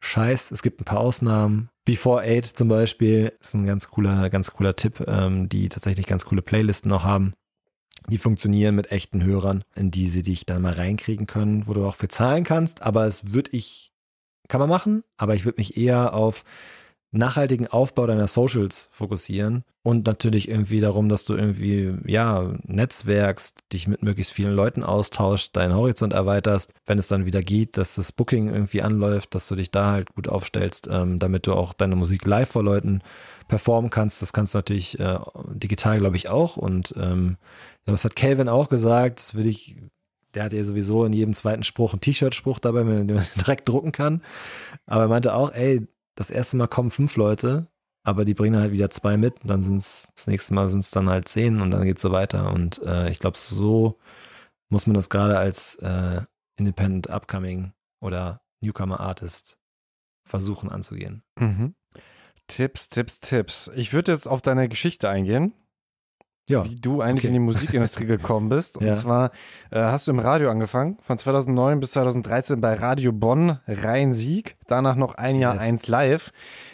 Scheiß. Es gibt ein paar Ausnahmen. Before Eight zum Beispiel ist ein ganz cooler, ganz cooler Tipp, ähm, die tatsächlich ganz coole Playlisten auch haben. Die funktionieren mit echten Hörern, in die sie dich dann mal reinkriegen können, wo du auch für zahlen kannst. Aber es würde ich kann man machen, aber ich würde mich eher auf nachhaltigen Aufbau deiner Socials fokussieren und natürlich irgendwie darum, dass du irgendwie, ja, netzwerkst, dich mit möglichst vielen Leuten austauschst, deinen Horizont erweiterst, wenn es dann wieder geht, dass das Booking irgendwie anläuft, dass du dich da halt gut aufstellst, ähm, damit du auch deine Musik live vor Leuten performen kannst. Das kannst du natürlich äh, digital, glaube ich, auch und ähm, das hat Calvin auch gesagt, das würde ich der hat ja sowieso in jedem zweiten Spruch einen T-Shirt-Spruch dabei, den man direkt drucken kann. Aber er meinte auch, ey, das erste Mal kommen fünf Leute, aber die bringen halt wieder zwei mit. Und dann sind es, das nächste Mal sind es dann halt zehn und dann geht es so weiter. Und äh, ich glaube, so muss man das gerade als äh, Independent Upcoming oder Newcomer Artist versuchen anzugehen.
Mhm. Tipps, Tipps, Tipps. Ich würde jetzt auf deine Geschichte eingehen ja. wie du eigentlich okay. in die Musikindustrie gekommen bist. Und ja. zwar äh, hast du im Radio angefangen, von 2009 bis 2013 bei Radio Bonn, Rhein-Sieg, danach noch ein Jahr yes. eins live.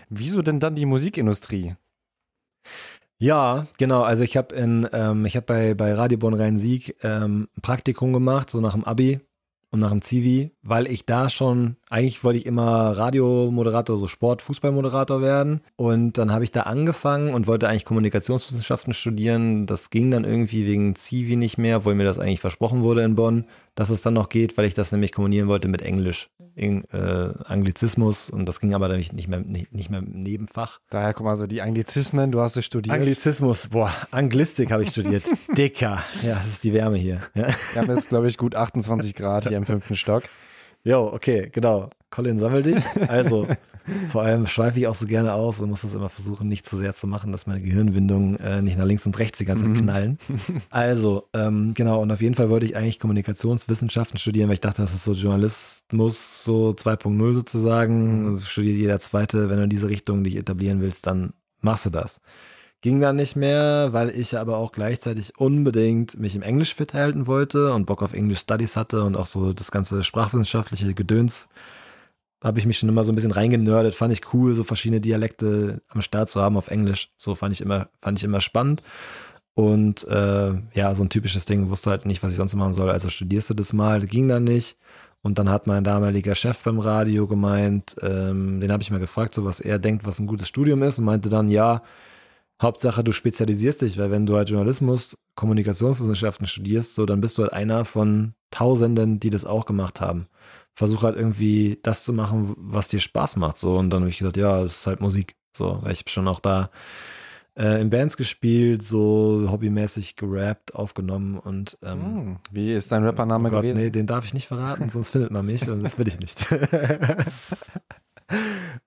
Wieso denn dann die Musikindustrie?
Ja, genau. Also ich habe in, ähm, ich habe bei bei Radio Bonn Rhein-Sieg ähm, ein Praktikum gemacht, so nach dem Abi und nach dem Zivi, weil ich da schon, eigentlich wollte ich immer Radiomoderator, so Sport, Fußballmoderator werden. Und dann habe ich da angefangen und wollte eigentlich Kommunikationswissenschaften studieren. Das ging dann irgendwie wegen Zivi nicht mehr, obwohl mir das eigentlich versprochen wurde in Bonn, dass es dann noch geht, weil ich das nämlich kombinieren wollte mit Englisch. In, äh, Anglizismus und das ging aber dann nicht, nicht, mehr, nicht, nicht mehr im Nebenfach.
Daher guck mal so die Anglizismen, du hast es studiert.
Anglizismus, boah, Anglistik habe ich studiert. Dicker. Ja, das ist die Wärme hier. Ja.
Wir haben jetzt, glaube ich, gut 28 Grad hier im fünften Stock.
Jo, okay, genau. Colin, sammel dich. Also, vor allem schweife ich auch so gerne aus und muss das immer versuchen, nicht zu sehr zu machen, dass meine Gehirnwindungen äh, nicht nach links und rechts die ganze Zeit mhm. knallen. Also, ähm, genau, und auf jeden Fall wollte ich eigentlich Kommunikationswissenschaften studieren, weil ich dachte, das ist so Journalismus so 2.0 sozusagen. Mhm. Studiert jeder Zweite, wenn du in diese Richtung dich etablieren willst, dann machst du das. Ging dann nicht mehr, weil ich aber auch gleichzeitig unbedingt mich im Englisch fit halten wollte und Bock auf English Studies hatte und auch so das ganze sprachwissenschaftliche Gedöns habe ich mich schon immer so ein bisschen reingenördet. Fand ich cool, so verschiedene Dialekte am Start zu haben auf Englisch. So fand ich immer, fand ich immer spannend. Und äh, ja, so ein typisches Ding, wusste halt nicht, was ich sonst machen soll. Also studierst du das mal, das ging dann nicht. Und dann hat mein damaliger Chef beim Radio gemeint, ähm, den habe ich mal gefragt, so was er denkt, was ein gutes Studium ist, und meinte dann, ja, Hauptsache du spezialisierst dich, weil wenn du halt Journalismus, Kommunikationswissenschaften studierst, so dann bist du halt einer von Tausenden, die das auch gemacht haben versuche halt irgendwie das zu machen, was dir Spaß macht. So, und dann habe ich gesagt, ja, es ist halt Musik. So, weil ich habe schon auch da äh, in Bands gespielt, so hobbymäßig gerappt, aufgenommen und ähm,
hm, Wie ist dein Rappername oh Gott, gewesen?
Nee, den darf ich nicht verraten, sonst findet man mich und das will ich nicht.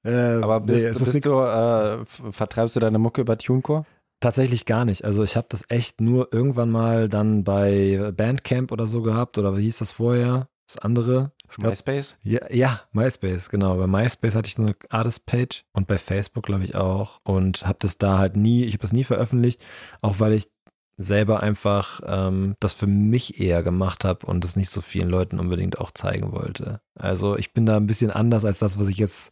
äh, Aber bist, nee, bist du, äh, vertreibst du deine Mucke über TuneCore?
Tatsächlich gar nicht. Also ich habe das echt nur irgendwann mal dann bei Bandcamp oder so gehabt oder wie hieß das vorher? Das andere.
MySpace?
Ja, ja, MySpace, genau. Bei MySpace hatte ich eine Artist-Page und bei Facebook, glaube ich, auch. Und habe das da halt nie, ich habe das nie veröffentlicht, auch weil ich selber einfach ähm, das für mich eher gemacht habe und das nicht so vielen Leuten unbedingt auch zeigen wollte. Also ich bin da ein bisschen anders als das, was ich jetzt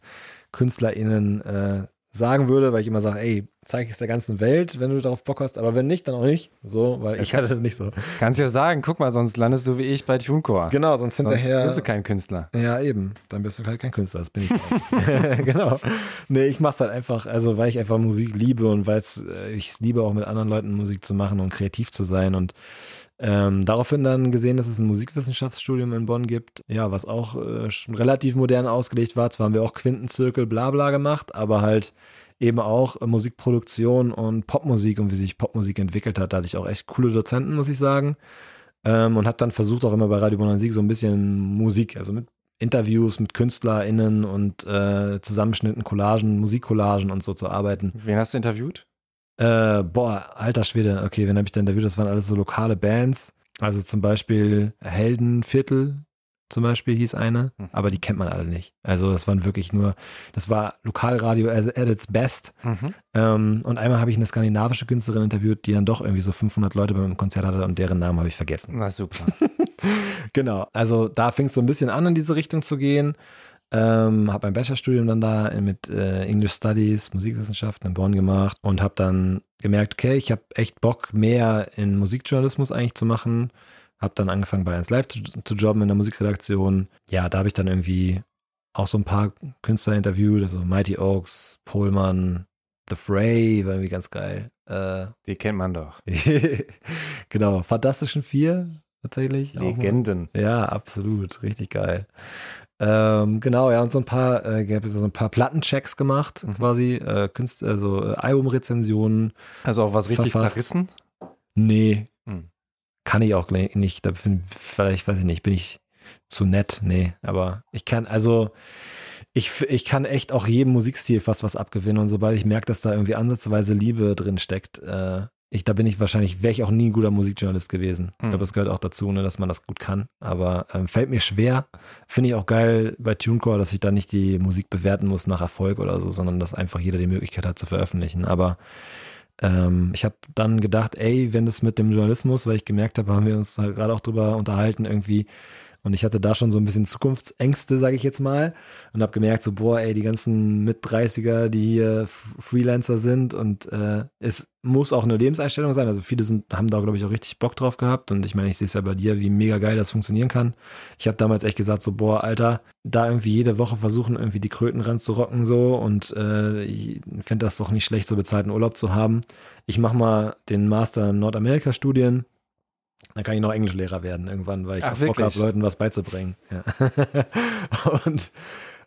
KünstlerInnen äh, sagen würde, weil ich immer sage, ey, zeige ich es der ganzen Welt, wenn du darauf Bock hast, aber wenn nicht, dann auch nicht. So, weil ich hatte das nicht so.
Kannst ja sagen, guck mal, sonst landest du wie ich bei TuneCore.
Genau, sonst hinterher. Sonst
bist du kein Künstler.
Ja, eben. Dann bist du halt kein Künstler, das bin ich genau. Nee, ich mach's halt einfach, also weil ich einfach Musik liebe und weil äh, ich es liebe, auch mit anderen Leuten Musik zu machen und kreativ zu sein und ähm, daraufhin dann gesehen, dass es ein Musikwissenschaftsstudium in Bonn gibt, ja, was auch äh, schon relativ modern ausgelegt war. Zwar haben wir auch Quintenzirkel, bla bla gemacht, aber halt eben auch Musikproduktion und Popmusik und wie sich Popmusik entwickelt hat. Da hatte ich auch echt coole Dozenten, muss ich sagen. Ähm, und habe dann versucht auch immer bei Radio Bonn Sieg so ein bisschen Musik, also mit Interviews mit KünstlerInnen und äh, Zusammenschnitten, Collagen, Musikcollagen und so zu arbeiten.
Wen hast du interviewt?
Äh, boah, alter Schwede. Okay, wen habe ich denn interviewt? Das waren alles so lokale Bands. Also zum Beispiel Heldenviertel zum Beispiel hieß eine, mhm. aber die kennt man alle nicht. Also das waren wirklich nur, das war Lokalradio at, its best. Mhm. Ähm, und einmal habe ich eine skandinavische Künstlerin interviewt, die dann doch irgendwie so 500 Leute beim Konzert hatte und deren Namen habe ich vergessen.
Na super.
genau, also da fing es so ein bisschen an, in diese Richtung zu gehen. Ähm, habe ein Bachelorstudium dann da mit äh, English Studies, Musikwissenschaften in Bonn gemacht und habe dann gemerkt, okay, ich habe echt Bock, mehr in Musikjournalismus eigentlich zu machen habe dann angefangen bei 1 Live zu, zu jobben in der Musikredaktion. Ja, da habe ich dann irgendwie auch so ein paar Künstler interviewt, also Mighty Oaks, Pohlmann, The Fray, war irgendwie ganz geil.
Äh, Die kennt man doch.
genau, Fantastischen Vier tatsächlich.
Legenden.
Ja, absolut, richtig geil. Ähm, genau, ja, und so ein paar, äh, so ein paar Plattenchecks gemacht, mhm. quasi, äh, Künstler, also äh, Albumrezensionen.
Also auch was richtig verfasst. zerrissen?
Nee. Kann ich auch nicht. Da bin, vielleicht, weiß ich nicht, bin ich zu nett. Nee, aber ich kann, also ich, ich kann echt auch jedem Musikstil fast was abgewinnen. Und sobald ich merke, dass da irgendwie ansatzweise Liebe drin steckt, äh, ich, da bin ich wahrscheinlich, wäre ich auch nie ein guter Musikjournalist gewesen. Ich glaube, mhm. das gehört auch dazu, ne, dass man das gut kann. Aber ähm, fällt mir schwer. Finde ich auch geil bei TuneCore, dass ich da nicht die Musik bewerten muss nach Erfolg oder so, sondern dass einfach jeder die Möglichkeit hat zu veröffentlichen. Aber ähm, ich habe dann gedacht, ey, wenn das mit dem Journalismus, weil ich gemerkt habe, haben wir uns halt gerade auch drüber unterhalten, irgendwie und ich hatte da schon so ein bisschen Zukunftsängste, sage ich jetzt mal. Und habe gemerkt, so, boah, ey, die ganzen Mit-30er, die hier Freelancer sind. Und äh, es muss auch eine Lebenseinstellung sein. Also viele sind, haben da, glaube ich, auch richtig Bock drauf gehabt. Und ich meine, ich sehe es ja bei dir, wie mega geil das funktionieren kann. Ich habe damals echt gesagt, so, boah, Alter, da irgendwie jede Woche versuchen, irgendwie die Kröten ranzurocken so. Und äh, ich finde das doch nicht schlecht, so bezahlten Urlaub zu haben. Ich mache mal den Master in Nordamerika-Studien Dann kann ich noch Englischlehrer werden irgendwann, weil ich
Ach,
Bock habe, Leuten was beizubringen. Ja. und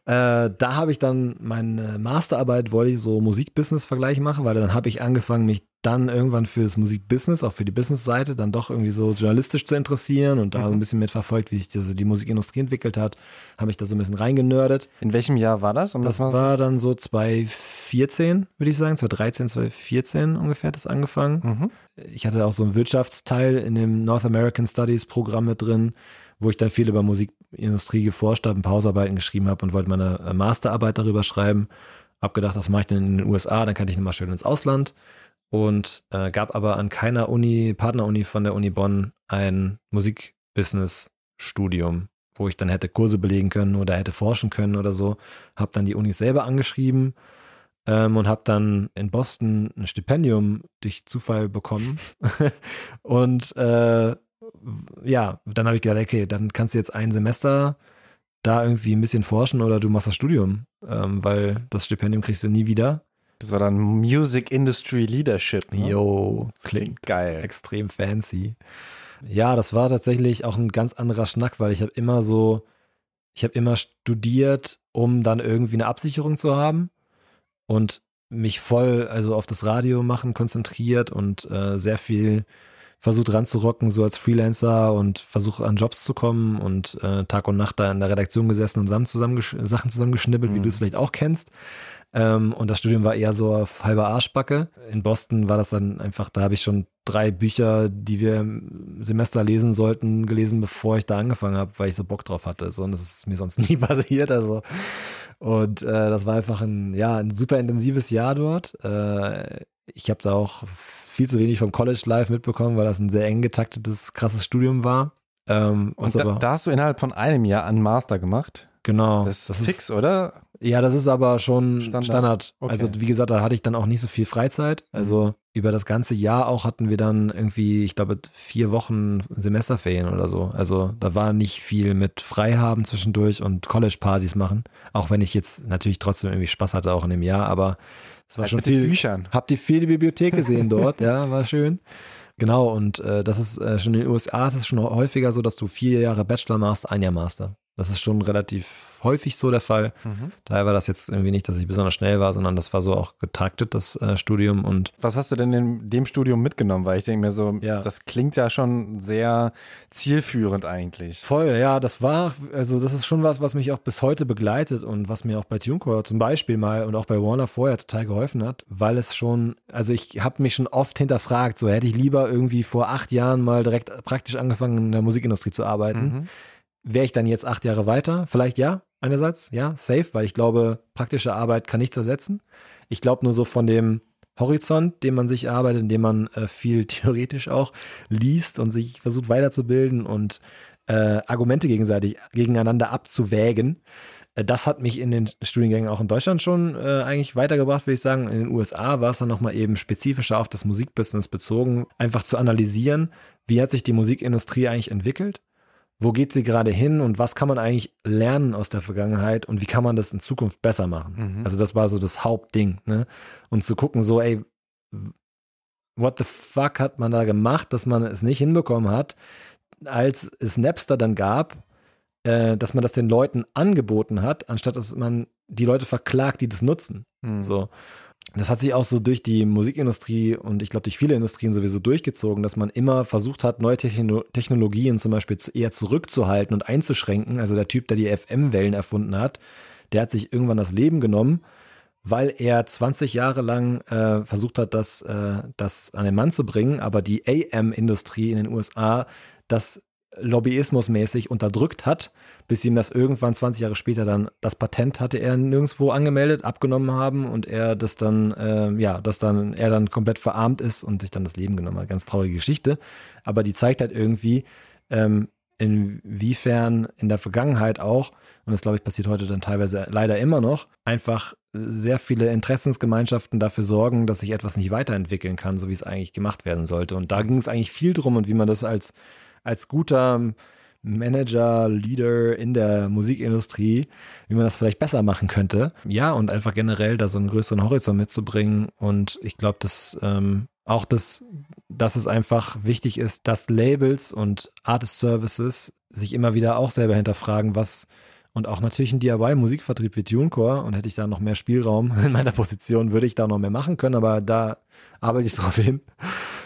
äh, da habe ich dann meine Masterarbeit, wollte ich so Musikbusiness-Vergleich machen, weil dann habe ich angefangen, mich dann irgendwann für das Musikbusiness, auch für die Business-Seite, dann doch irgendwie so journalistisch zu interessieren und da
Mhm.
so ein bisschen mitverfolgt, wie sich diese, die Musikindustrie entwickelt hat. Habe ich da so ein bisschen reingenördet.
In welchem Jahr war das? Um
Das
mal-
war dann so 2014, würde ich sagen, 2013, 2014 ungefähr hat das angefangen.
Mhm.
Ich hatte auch so einen Wirtschaftsteil in dem North American Studies Programm mit drin, wo ich dann viel über Musikindustrie geforscht habe, Hausarbeiten geschrieben habe und wollte meine äh, Masterarbeit darüber schreiben. Hab gedacht, das mache ich dann in den USA, dann kann ich nochmal schön ins Ausland. Und äh, gab aber an keiner Uni, Partneruni von der Uni Bonn, ein Musikbusiness-Studium, wo ich dann hätte Kurse belegen können oder hätte forschen können oder so. Hab dann die Unis selber angeschrieben ähm, und habe dann in Boston ein Stipendium durch Zufall bekommen. und äh, ja, dann habe ich gedacht, okay, dann kannst du jetzt ein Semester da irgendwie ein bisschen forschen oder du machst das Studium, ähm, weil das Stipendium kriegst du nie wieder.
Das war dann Music Industry Leadership. Ne?
Jo,
Das klingt geil.
extrem fancy. Ja, das war tatsächlich auch ein ganz anderer Schnack, weil ich habe immer so, ich habe immer studiert, um dann irgendwie eine Absicherung zu haben und mich voll also auf das Radio machen konzentriert und äh, sehr viel versucht ranzurocken, so als Freelancer und versucht an Jobs zu kommen und äh, Tag und Nacht da in der Redaktion gesessen und Sachen, zusammengesch Sachen zusammengeschnibbelt, wie
Mhm.
du es vielleicht auch kennst. Ähm, und das Studium war eher so auf halber Arschbacke. In Boston war das dann einfach, da habe ich schon drei Bücher, die wir im Semester lesen sollten, gelesen, bevor ich da angefangen habe, weil ich so Bock drauf hatte. So, und das ist mir sonst nie passiert. Also. Und äh, das war einfach ein, ja, ein super intensives Jahr dort. Äh, ich habe da auch viel zu wenig vom College Life mitbekommen, weil das ein sehr eng getaktetes, krasses Studium war. Ähm,
Und da, da hast du innerhalb von einem Jahr einen Master gemacht.
genau.
Das ist fix, oder?
Ja, das ist aber schon
Standard.
Standard.
Okay.
Also wie gesagt, da hatte ich dann auch nicht so viel Freizeit. Also über das ganze Jahr auch hatten wir dann irgendwie, ich glaube, vier Wochen Semesterferien oder so. Also da war nicht viel mit Freihaben zwischendurch und College-Partys machen. Auch wenn ich jetzt natürlich trotzdem irgendwie Spaß hatte auch in dem Jahr, aber es war
Halt
schon
mit
viel.
Büchern.
Habt ihr viel die Bibliothek gesehen dort? ja, war schön. Genau, und äh, das ist äh, schon in den USA ist es schon häufiger so, dass du vier Jahre Bachelor machst, ein Jahr Master. Das ist schon relativ häufig so der Fall.
Mhm.
Daher war das jetzt irgendwie nicht, dass ich besonders schnell war, sondern das war so auch getaktet, das äh, Studium. Und
Was hast du denn in dem Studium mitgenommen? Weil ich denke mir so,
Ja.
das klingt ja schon sehr zielführend eigentlich.
voll, ja, das war, also das ist schon was, was mich auch bis heute begleitet und was mir auch bei TuneCore zum Beispiel mal und auch bei Warner vorher total geholfen hat, weil es schon, also ich habe mich schon oft hinterfragt, so hätte ich lieber irgendwie vor acht Jahren mal direkt praktisch angefangen in der Musikindustrie zu arbeiten.
Mhm.
Wäre ich dann jetzt acht Jahre weiter? Vielleicht ja, einerseits, ja, safe, weil ich glaube, praktische Arbeit kann nichts ersetzen. Ich glaube nur so von dem Horizont, den man sich erarbeitet, indem man äh, viel theoretisch auch liest und sich versucht weiterzubilden und äh, Argumente gegenseitig gegeneinander abzuwägen. Äh, Das hat mich in den Studiengängen auch in Deutschland schon äh, eigentlich weitergebracht, würde ich sagen. In den USA war es dann nochmal eben spezifischer auf das Musikbusiness bezogen, einfach zu analysieren, wie hat sich die Musikindustrie eigentlich entwickelt wo geht sie gerade hin und was kann man eigentlich lernen aus der Vergangenheit und wie kann man das in Zukunft besser machen?
Mhm.
Also das war so das Hauptding, ne? Und zu gucken so, ey, what the fuck hat man da gemacht, dass man es nicht hinbekommen hat, als es Napster dann gab, äh, dass man das den Leuten angeboten hat, anstatt dass man die Leute verklagt, die das nutzen.
Mhm.
So. Das hat sich auch so durch die Musikindustrie und ich glaube durch viele Industrien sowieso durchgezogen, dass man immer versucht hat, neue Techno Technologien zum Beispiel eher zurückzuhalten und einzuschränken. Also der Typ, der die FM-Wellen erfunden hat, der hat sich irgendwann das Leben genommen, weil er 20 Jahre lang äh, versucht hat, das, äh, das an den Mann zu bringen, aber die AM-Industrie in den USA das lobbyismusmäßig unterdrückt hat, bis ihm das irgendwann 20 Jahre später dann das Patent hatte er nirgendwo angemeldet, abgenommen haben und er das dann, äh, ja, dass dann er dann komplett verarmt ist und sich dann das Leben genommen hat. Ganz traurige Geschichte. Aber die zeigt halt irgendwie, ähm, inwiefern in der Vergangenheit auch, und das glaube ich passiert heute dann teilweise leider immer noch, einfach sehr viele Interessensgemeinschaften dafür sorgen, dass sich etwas nicht weiterentwickeln kann, so wie es eigentlich gemacht werden sollte. Und da ging es eigentlich viel drum und wie man das als, als guter Manager, Leader in der Musikindustrie, wie man das vielleicht besser machen könnte. Ja, und einfach generell da so einen größeren Horizont mitzubringen. Und ich glaube, das ähm, auch das, dass es einfach wichtig ist, dass Labels und Artist Services sich immer wieder auch selber hinterfragen, was und auch natürlich ein DIY-Musikvertrieb wie TuneCore und hätte ich da noch mehr Spielraum in meiner Position, würde ich da noch mehr machen können, aber da arbeite ich darauf hin,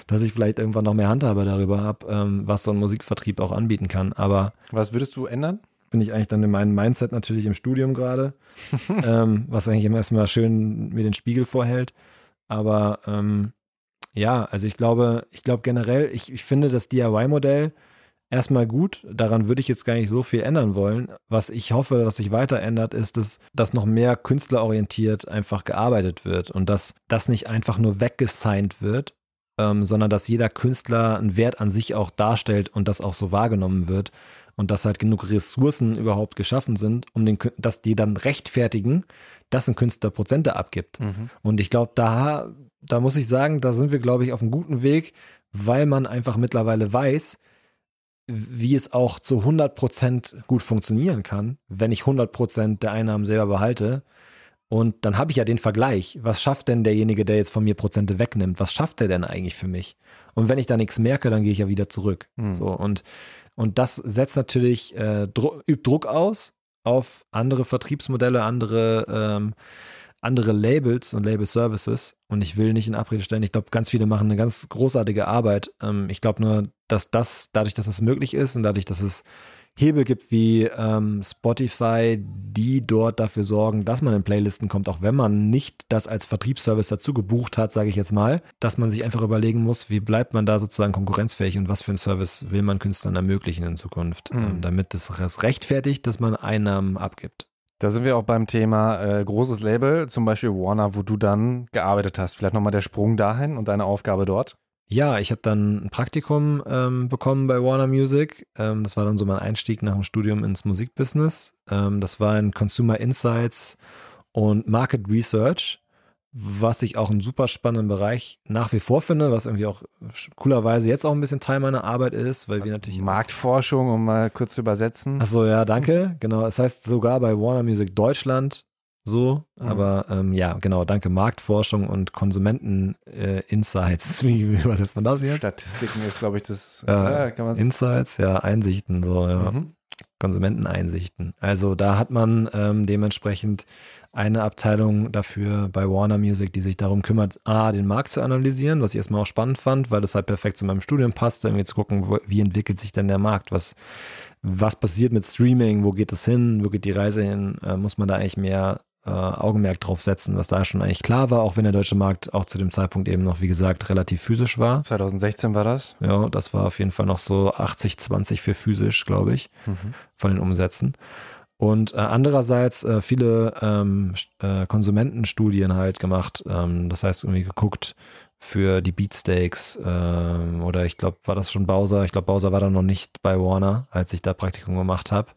dass ich vielleicht irgendwann noch mehr Handhabe darüber habe, ähm, was so ein Musikvertrieb auch anbieten kann. Aber
was würdest du ändern?
Bin ich eigentlich dann in meinem Mindset natürlich im Studium gerade, ähm, was eigentlich immer erstmal schön mir den Spiegel vorhält. Aber ähm, ja, also ich glaube, ich glaube generell, ich, ich finde das DIY-Modell erstmal gut. Daran würde ich jetzt gar nicht so viel ändern wollen. Was ich hoffe, was sich weiter ändert, ist, dass, dass noch mehr künstlerorientiert einfach gearbeitet wird und dass das nicht einfach nur weggesigned wird, ähm, sondern dass jeder Künstler einen Wert an sich auch darstellt und das auch so wahrgenommen wird und dass halt genug Ressourcen überhaupt geschaffen sind, um den, dass die dann rechtfertigen, dass ein Künstler Prozente abgibt. Mhm. Und ich glaube, da, da muss ich sagen, da sind wir, glaube ich, auf einem guten Weg, weil man einfach mittlerweile weiß, wie es auch zu 100% gut funktionieren kann, wenn ich 100% der Einnahmen selber behalte. Und dann habe ich ja den Vergleich. Was schafft denn derjenige, der jetzt von mir Prozente wegnimmt? Was schafft der denn eigentlich für mich? Und wenn ich da nichts merke, dann gehe ich ja wieder zurück. Mhm. So und und das setzt natürlich äh, Dru übt Druck aus auf andere Vertriebsmodelle, andere ähm, andere Labels und Label Services. Und ich will nicht in Abrede stellen. Ich glaube, ganz viele machen eine ganz großartige Arbeit. Ähm, ich glaube nur, dass das, dadurch, dass es möglich ist und dadurch, dass es Hebel gibt wie ähm, Spotify, die dort dafür sorgen, dass man in Playlisten kommt, auch wenn man nicht das als Vertriebsservice dazu gebucht hat, sage ich jetzt mal, dass man sich einfach überlegen muss, wie bleibt man da sozusagen konkurrenzfähig und was für einen Service will man Künstlern ermöglichen in Zukunft, mhm. ähm, damit es rechtfertigt, dass man Einnahmen abgibt.
Da sind wir auch beim Thema äh, großes Label, zum Beispiel Warner, wo du dann gearbeitet hast. Vielleicht nochmal der Sprung dahin und deine Aufgabe dort.
Ja, ich habe dann ein Praktikum ähm, bekommen bei Warner Music. Ähm, das war dann so mein Einstieg nach dem Studium ins Musikbusiness. Ähm, das war in Consumer Insights und Market Research was ich auch einen super spannenden Bereich nach wie vor finde, was irgendwie auch coolerweise jetzt auch ein bisschen Teil meiner Arbeit ist, weil also wir natürlich.
Marktforschung, um mal kurz zu übersetzen.
Achso, ja, danke. Genau. Es das heißt sogar bei Warner Music Deutschland so, mhm. aber ähm, ja, genau, danke. Marktforschung und Konsumenten-Insights. Äh, wie, übersetzt man das jetzt?
Statistiken ist, glaube ich, das.
Äh, Insights, ja, Einsichten, so, ja. Mhm. Konsumenteneinsichten. Also da hat man ähm, dementsprechend eine Abteilung dafür bei Warner Music, die sich darum kümmert, A, den Markt zu analysieren, was ich erstmal auch spannend fand, weil das halt perfekt zu meinem Studium passt, irgendwie zu gucken, wo, wie entwickelt sich denn der Markt, was, was passiert mit Streaming, wo geht es hin, wo geht die Reise hin, äh, muss man da eigentlich mehr äh, Augenmerk drauf setzen, was da schon eigentlich klar war, auch wenn der deutsche Markt auch zu dem Zeitpunkt eben noch, wie gesagt, relativ physisch war.
2016 war das?
Ja, das war auf jeden Fall noch so 80-20 für physisch, glaube ich, mhm. von den Umsätzen. Und äh, andererseits äh, viele ähm, äh, Konsumentenstudien halt gemacht. Ähm, das heißt, irgendwie geguckt für die Beatsteaks ähm, oder ich glaube, war das schon Bowser? Ich glaube, Bowser war da noch nicht bei Warner, als ich da Praktikum gemacht habe.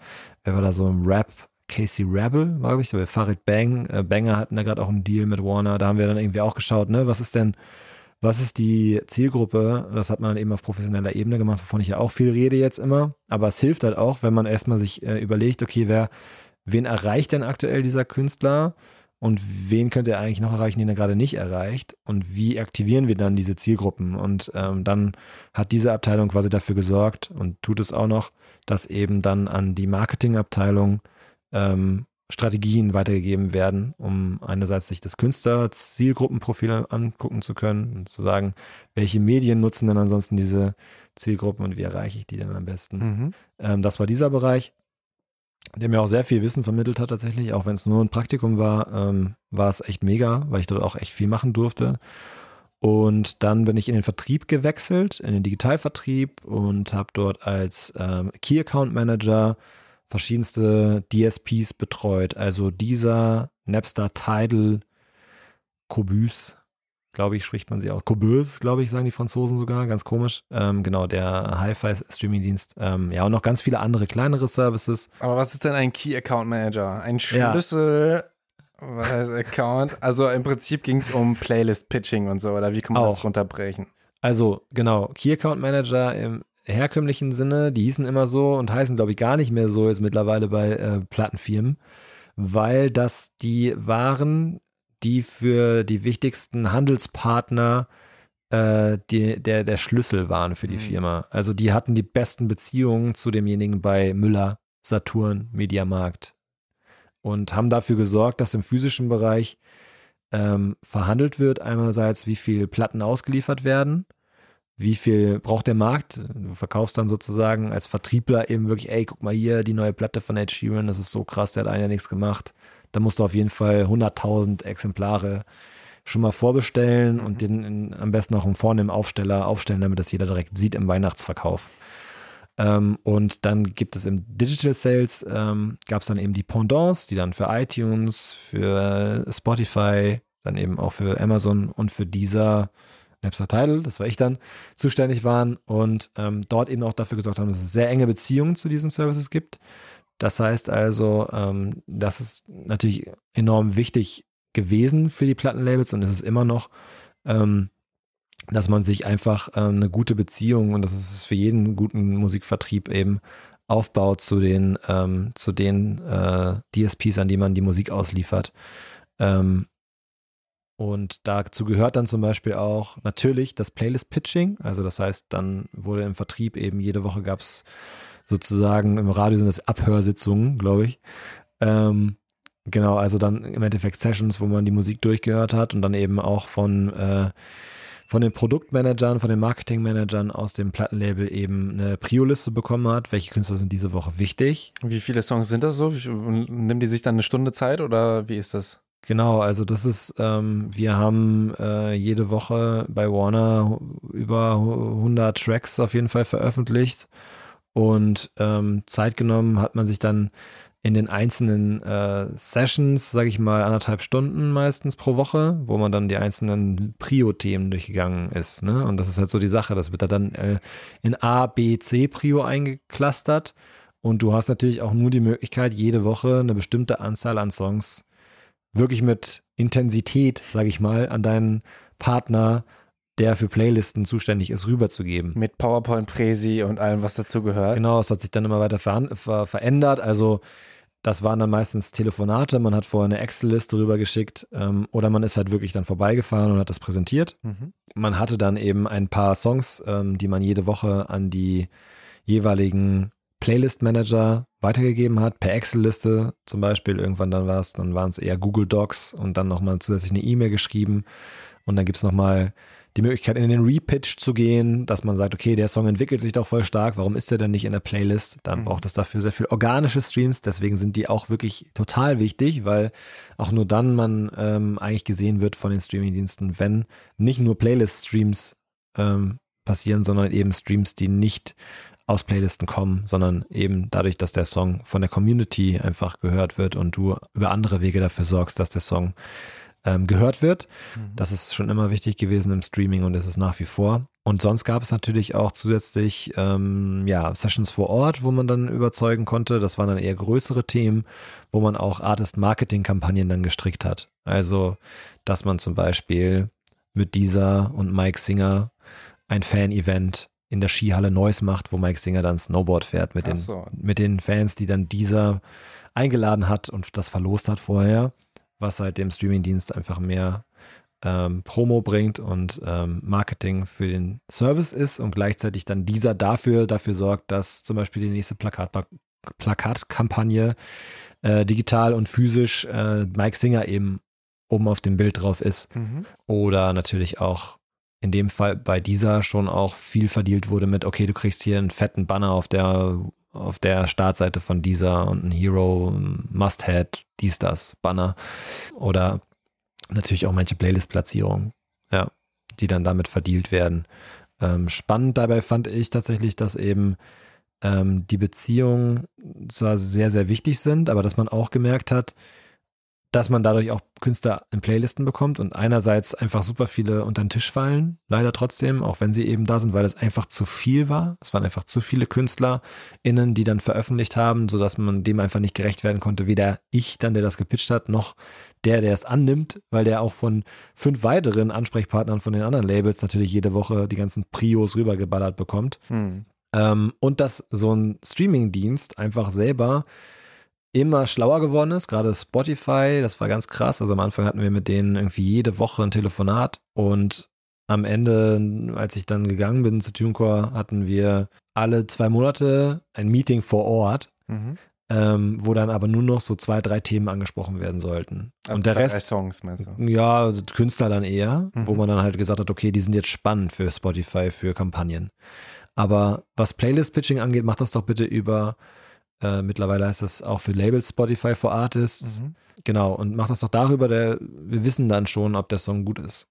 Wer war da so im Rap? Casey Rebel, glaube ich, bei Farid Bang. Äh, Banger hatten da gerade auch einen Deal mit Warner. Da haben wir dann irgendwie auch geschaut, ne, was ist denn was ist die Zielgruppe? Das hat man dann eben auf professioneller Ebene gemacht, wovon ich ja auch viel rede jetzt immer. Aber es hilft halt auch, wenn man erstmal sich äh, überlegt, okay, wer, wen erreicht denn aktuell dieser Künstler? Und wen könnte er eigentlich noch erreichen, den er gerade nicht erreicht? Und wie aktivieren wir dann diese Zielgruppen? Und ähm, dann hat diese Abteilung quasi dafür gesorgt und tut es auch noch, dass eben dann an die Marketingabteilung ähm, Strategien weitergegeben werden, um einerseits sich das Künstler-Zielgruppenprofil angucken zu können und zu sagen, welche Medien nutzen denn ansonsten diese Zielgruppen und wie erreiche ich die denn am besten. Mhm. Ähm, das war dieser Bereich, der mir auch sehr viel Wissen vermittelt hat tatsächlich, auch wenn es nur ein Praktikum war, ähm, war es echt mega, weil ich dort auch echt viel machen durfte. Und dann bin ich in den Vertrieb gewechselt, in den Digitalvertrieb und habe dort als ähm, Key Account Manager verschiedenste DSPs betreut. Also dieser Napster Tidal Cobus, glaube ich, spricht man sie auch. Cobus, glaube ich, sagen die Franzosen sogar, ganz komisch. Ähm, genau, der Hi-Fi-Streaming-Dienst. Ähm, ja, und noch ganz viele andere kleinere Services.
Aber was ist denn ein Key Account Manager? Ein Schlüssel. Ja. Was heißt Account? Also im Prinzip ging es um Playlist-Pitching und so, oder wie kann man auch. das runterbrechen?
Also, genau, Key Account Manager im herkömmlichen Sinne, die hießen immer so und heißen, glaube ich, gar nicht mehr so jetzt mittlerweile bei äh, Plattenfirmen, weil das die waren, die für die wichtigsten Handelspartner äh, die, der, der Schlüssel waren für die
Mhm.
Firma. Also die hatten die besten Beziehungen zu demjenigen bei Müller, Saturn, Mediamarkt und haben dafür gesorgt, dass im physischen Bereich ähm, verhandelt wird, einerseits, wie viel Platten ausgeliefert werden, wie viel braucht der Markt. Du verkaufst dann sozusagen als Vertriebler eben wirklich, ey, guck mal hier, die neue Platte von Ed Sheeran, das ist so krass, der hat ein Jahr nichts gemacht. Da musst du auf jeden Fall 100.000 Exemplare schon mal vorbestellen
Mhm.
und den in, am besten auch im vorne im Aufsteller aufstellen, damit das jeder direkt sieht im Weihnachtsverkauf. Ähm, und dann gibt es im Digital Sales, ähm, gab es dann eben die Pendants, die dann für iTunes, für Spotify, dann eben auch für Amazon und für dieser Napster Title, das war ich dann, zuständig waren und ähm, dort eben auch dafür gesorgt haben, dass es sehr enge Beziehungen zu diesen Services gibt. Das heißt also, ähm, das ist natürlich enorm wichtig gewesen für die Plattenlabels und es ist immer noch, ähm, dass man sich einfach ähm, eine gute Beziehung und das ist für jeden guten Musikvertrieb eben aufbaut zu den, ähm, zu den äh, DSPs, an die man die Musik ausliefert. Ähm, und dazu gehört dann zum Beispiel auch natürlich das Playlist-Pitching. Also das heißt, dann wurde im Vertrieb eben jede Woche gab es sozusagen im Radio sind das Abhörsitzungen, glaube ich. Ähm, genau, also dann im Endeffekt Sessions, wo man die Musik durchgehört hat und dann eben auch von äh, von den Produktmanagern, von den Marketingmanagern aus dem Plattenlabel eben eine Prio-Liste bekommen hat. Welche Künstler sind diese Woche wichtig?
Wie viele Songs sind das so? Nimmt die sich dann eine Stunde Zeit oder wie ist das?
Genau, also das ist, ähm, wir haben äh, jede Woche bei Warner über 100 Tracks auf jeden Fall veröffentlicht und ähm, Zeit genommen hat man sich dann in den einzelnen äh, Sessions, sage ich mal, anderthalb Stunden meistens pro Woche, wo man dann die einzelnen Prio-Themen durchgegangen ist. Ne? Und das ist halt so die Sache, das wird da dann äh, in A, B, C Prio eingeklustert und du hast natürlich auch nur die Möglichkeit, jede Woche eine bestimmte Anzahl an Songs wirklich mit Intensität, sage ich mal, an deinen Partner, der für Playlisten zuständig ist, rüberzugeben.
Mit PowerPoint, Präsi und allem, was dazu gehört.
Genau, es hat sich dann immer weiter ver ver verändert. Also das waren dann meistens Telefonate, man hat vorher eine Excel-Liste rübergeschickt ähm, oder man ist halt wirklich dann vorbeigefahren und hat das präsentiert.
Mhm.
Man hatte dann eben ein paar Songs, ähm, die man jede Woche an die jeweiligen Playlist-Manager weitergegeben hat, per Excel-Liste zum Beispiel. Irgendwann dann war es, dann waren es eher Google Docs und dann nochmal zusätzlich eine E-Mail geschrieben. Und dann gibt es nochmal die Möglichkeit, in den Repitch zu gehen, dass man sagt, okay, der Song entwickelt sich doch voll stark, warum ist der denn nicht in der Playlist? Dann
Mhm.
braucht es dafür sehr viel organische Streams, deswegen sind die auch wirklich total wichtig, weil auch nur dann man ähm, eigentlich gesehen wird von den Streamingdiensten, wenn nicht nur Playlist-Streams ähm, passieren, sondern eben Streams, die nicht aus Playlisten kommen, sondern eben dadurch, dass der Song von der Community einfach gehört wird und du über andere Wege dafür sorgst, dass der Song ähm, gehört wird.
Mhm.
Das ist schon immer wichtig gewesen im Streaming und ist es nach wie vor. Und sonst gab es natürlich auch zusätzlich ähm, ja, Sessions vor Ort, wo man dann überzeugen konnte. Das waren dann eher größere Themen, wo man auch Artist-Marketing-Kampagnen dann gestrickt hat. Also, dass man zum Beispiel mit dieser und Mike Singer ein Fan-Event in der Skihalle Neuss macht, wo Mike Singer dann Snowboard fährt mit den,
so.
mit den Fans, die dann dieser eingeladen hat und das verlost hat vorher, was halt dem Streamingdienst einfach mehr ähm, Promo bringt und ähm, Marketing für den Service ist und gleichzeitig dann dieser dafür dafür sorgt, dass zum Beispiel die nächste Plakat Plakatkampagne äh, digital und physisch äh, Mike Singer eben oben auf dem Bild drauf ist
Mhm.
oder natürlich auch in dem Fall bei dieser schon auch viel verdient wurde mit, okay, du kriegst hier einen fetten Banner auf der auf der Startseite von dieser und ein Hero, Must-Had, dies, das, Banner oder natürlich auch manche Playlist-Platzierungen, ja, die dann damit verdealt werden. Ähm, spannend dabei fand ich tatsächlich, dass eben ähm, die Beziehungen zwar sehr, sehr wichtig sind, aber dass man auch gemerkt hat, dass man dadurch auch Künstler in Playlisten bekommt und einerseits einfach super viele unter den Tisch fallen, leider trotzdem, auch wenn sie eben da sind, weil es einfach zu viel war. Es waren einfach zu viele KünstlerInnen, die dann veröffentlicht haben, sodass man dem einfach nicht gerecht werden konnte, weder ich dann, der das gepitcht hat, noch der, der es annimmt, weil der auch von fünf weiteren Ansprechpartnern von den anderen Labels natürlich jede Woche die ganzen Prios rübergeballert bekommt.
Hm.
Ähm, und dass so ein Streaming-Dienst einfach selber immer schlauer geworden ist, gerade Spotify, das war ganz krass. Also am Anfang hatten wir mit denen irgendwie jede Woche ein Telefonat und am Ende, als ich dann gegangen bin zu TuneCore, hatten wir alle zwei Monate ein Meeting vor Ort, mhm. ähm, wo dann aber nur noch so zwei, drei Themen angesprochen werden sollten.
Also und der Rest. Drei Songs meinst du?
Ja, Künstler dann eher, mhm. wo man dann halt gesagt hat, okay, die sind jetzt spannend für Spotify, für Kampagnen. Aber was Playlist-Pitching angeht, macht das doch bitte über, äh, mittlerweile heißt das auch für Labels Spotify for Artists. Mhm. Genau, und macht das doch darüber, der, wir wissen dann schon, ob der Song gut ist.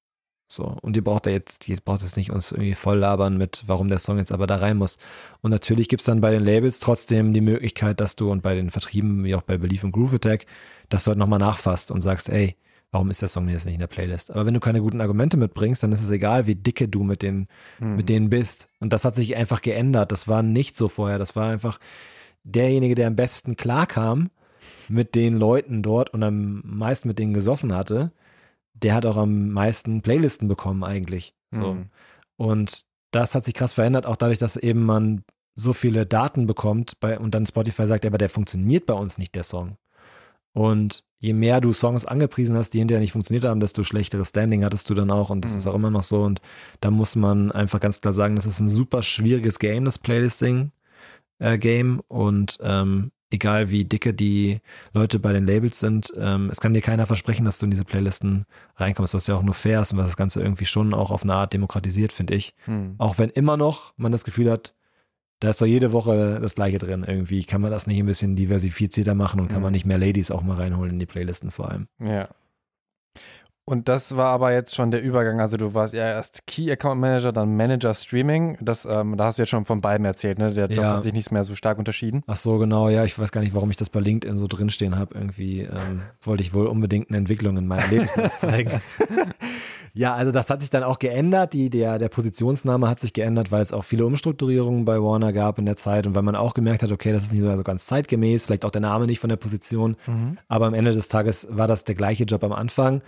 So, und ihr braucht da jetzt, ihr braucht jetzt nicht uns irgendwie voll labern mit, warum der Song jetzt aber da rein muss. Und natürlich gibt es dann bei den Labels trotzdem die Möglichkeit, dass du und bei den Vertrieben, wie auch bei Belief und Groove Attack, dass du halt nochmal nachfasst und sagst, ey, warum ist der Song jetzt nicht in der Playlist? Aber wenn du keine guten Argumente mitbringst, dann ist es egal, wie dicke du mit, den, hm. mit denen bist. Und das hat sich einfach geändert. Das war nicht so vorher. Das war einfach derjenige, der am besten klarkam mit den Leuten dort und am meisten mit denen gesoffen hatte der hat auch am meisten Playlisten bekommen eigentlich. So. Mhm. Und das hat sich krass verändert, auch dadurch, dass eben man so viele Daten bekommt bei, und dann Spotify sagt, aber der funktioniert bei uns nicht, der Song. Und je mehr du Songs angepriesen hast, die hinterher nicht funktioniert haben, desto schlechteres Standing hattest du dann auch. Und das mhm. ist auch immer noch so. Und da muss man einfach ganz klar sagen, das ist ein super schwieriges Game, das Playlisting-Game. Äh, und ähm, egal wie dicke die Leute bei den Labels sind, ähm, es kann dir keiner versprechen, dass du in diese Playlisten reinkommst, was ja auch nur fair ist und was das Ganze irgendwie schon auch auf eine Art demokratisiert, finde ich. Hm. Auch wenn immer noch man das Gefühl hat, da ist doch jede Woche das gleiche drin. Irgendwie kann man das nicht ein bisschen diversifizierter machen und kann hm. man nicht mehr Ladies auch mal reinholen in die Playlisten vor allem.
Ja. Und das war aber jetzt schon der Übergang. Also du warst ja erst Key Account Manager, dann Manager Streaming. Das, ähm, da hast du jetzt schon von beiden erzählt, ne? Der ja. hat sich nicht mehr so stark unterschieden.
Ach so, genau. Ja, ich weiß gar nicht, warum ich das bei LinkedIn so drinstehen habe. Irgendwie ähm, wollte ich wohl unbedingt eine Entwicklung in meinem Lebenslauf zeigen. ja, also das hat sich dann auch geändert. Die, der, der Positionsname hat sich geändert, weil es auch viele Umstrukturierungen bei Warner gab in der Zeit und weil man auch gemerkt hat, okay, das ist nicht so ganz zeitgemäß, vielleicht auch der Name nicht von der Position. Mhm. Aber am Ende des Tages war das der gleiche Job am Anfang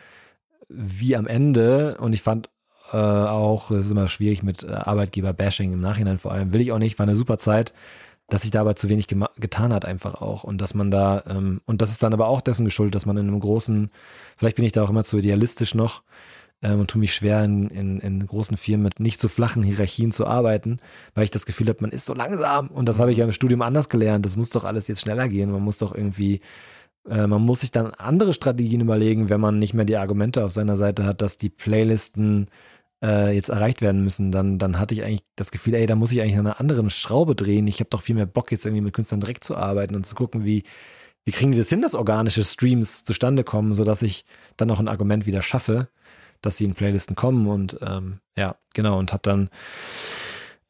wie am Ende. Und ich fand äh, auch, es ist immer schwierig mit äh, Arbeitgeber-Bashing im Nachhinein vor allem, will ich auch nicht, war eine super Zeit, dass sich dabei zu wenig getan hat einfach auch. Und dass man da, ähm, und das ist dann aber auch dessen geschuldet, dass man in einem großen, vielleicht bin ich da auch immer zu idealistisch noch, ähm, und tue mich schwer, in, in, in großen Firmen mit nicht so flachen Hierarchien zu arbeiten, weil ich das Gefühl habe, man ist so langsam. Und das habe ich ja im Studium anders gelernt. Das muss doch alles jetzt schneller gehen. Man muss doch irgendwie äh, man muss sich dann andere Strategien überlegen, wenn man nicht mehr die Argumente auf seiner Seite hat, dass die Playlisten äh, jetzt erreicht werden müssen. Dann, dann hatte ich eigentlich das Gefühl, ey, da muss ich eigentlich an einer anderen Schraube drehen. Ich habe doch viel mehr Bock, jetzt irgendwie mit Künstlern direkt zu arbeiten und zu gucken, wie, wie kriegen die das hin, dass organische Streams zustande kommen, sodass ich dann auch ein Argument wieder schaffe, dass sie in Playlisten kommen. Und ähm, ja, genau, und habe dann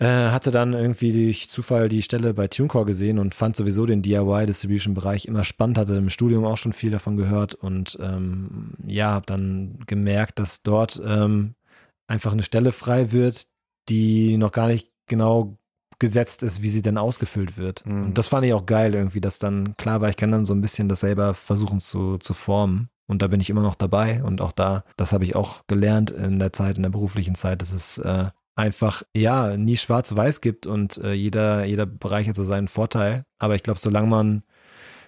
äh, hatte dann irgendwie durch Zufall die Stelle bei TuneCore gesehen und fand sowieso den DIY-Distribution-Bereich immer spannend, hatte im Studium auch schon viel davon gehört und ähm, ja, habe dann gemerkt, dass dort ähm, einfach eine Stelle frei wird, die noch gar nicht genau gesetzt ist, wie sie denn ausgefüllt wird. Mhm. Und das fand ich auch geil irgendwie, dass dann klar war, ich kann dann so ein bisschen das selber versuchen zu, zu formen. Und da bin ich immer noch dabei. Und auch da, das habe ich auch gelernt in der Zeit, in der beruflichen Zeit, dass es äh, einfach, ja, nie schwarz-weiß gibt und äh, jeder, jeder Bereich hat so seinen Vorteil. Aber ich glaube, solange man,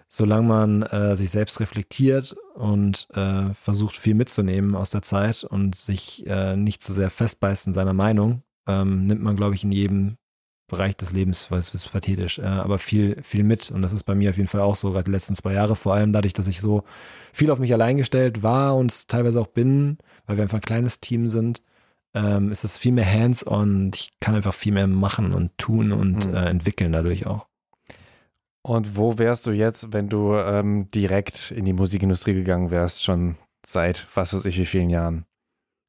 solange man äh, sich selbst reflektiert und äh, versucht, viel mitzunehmen aus der Zeit und sich äh, nicht zu sehr festbeißt in seiner Meinung, ähm, nimmt man, glaube ich, in jedem Bereich des Lebens, weil es ist pathetisch, äh, aber viel, viel mit. Und das ist bei mir auf jeden Fall auch so, gerade die letzten zwei Jahre, vor allem dadurch, dass ich so viel auf mich allein gestellt war und teilweise auch bin, weil wir einfach ein kleines Team sind, ähm, ist es viel mehr hands-on. Ich kann einfach viel mehr machen und tun und mhm. äh, entwickeln dadurch auch.
Und wo wärst du jetzt, wenn du ähm, direkt in die Musikindustrie gegangen wärst, schon seit was weiß ich wie vielen Jahren?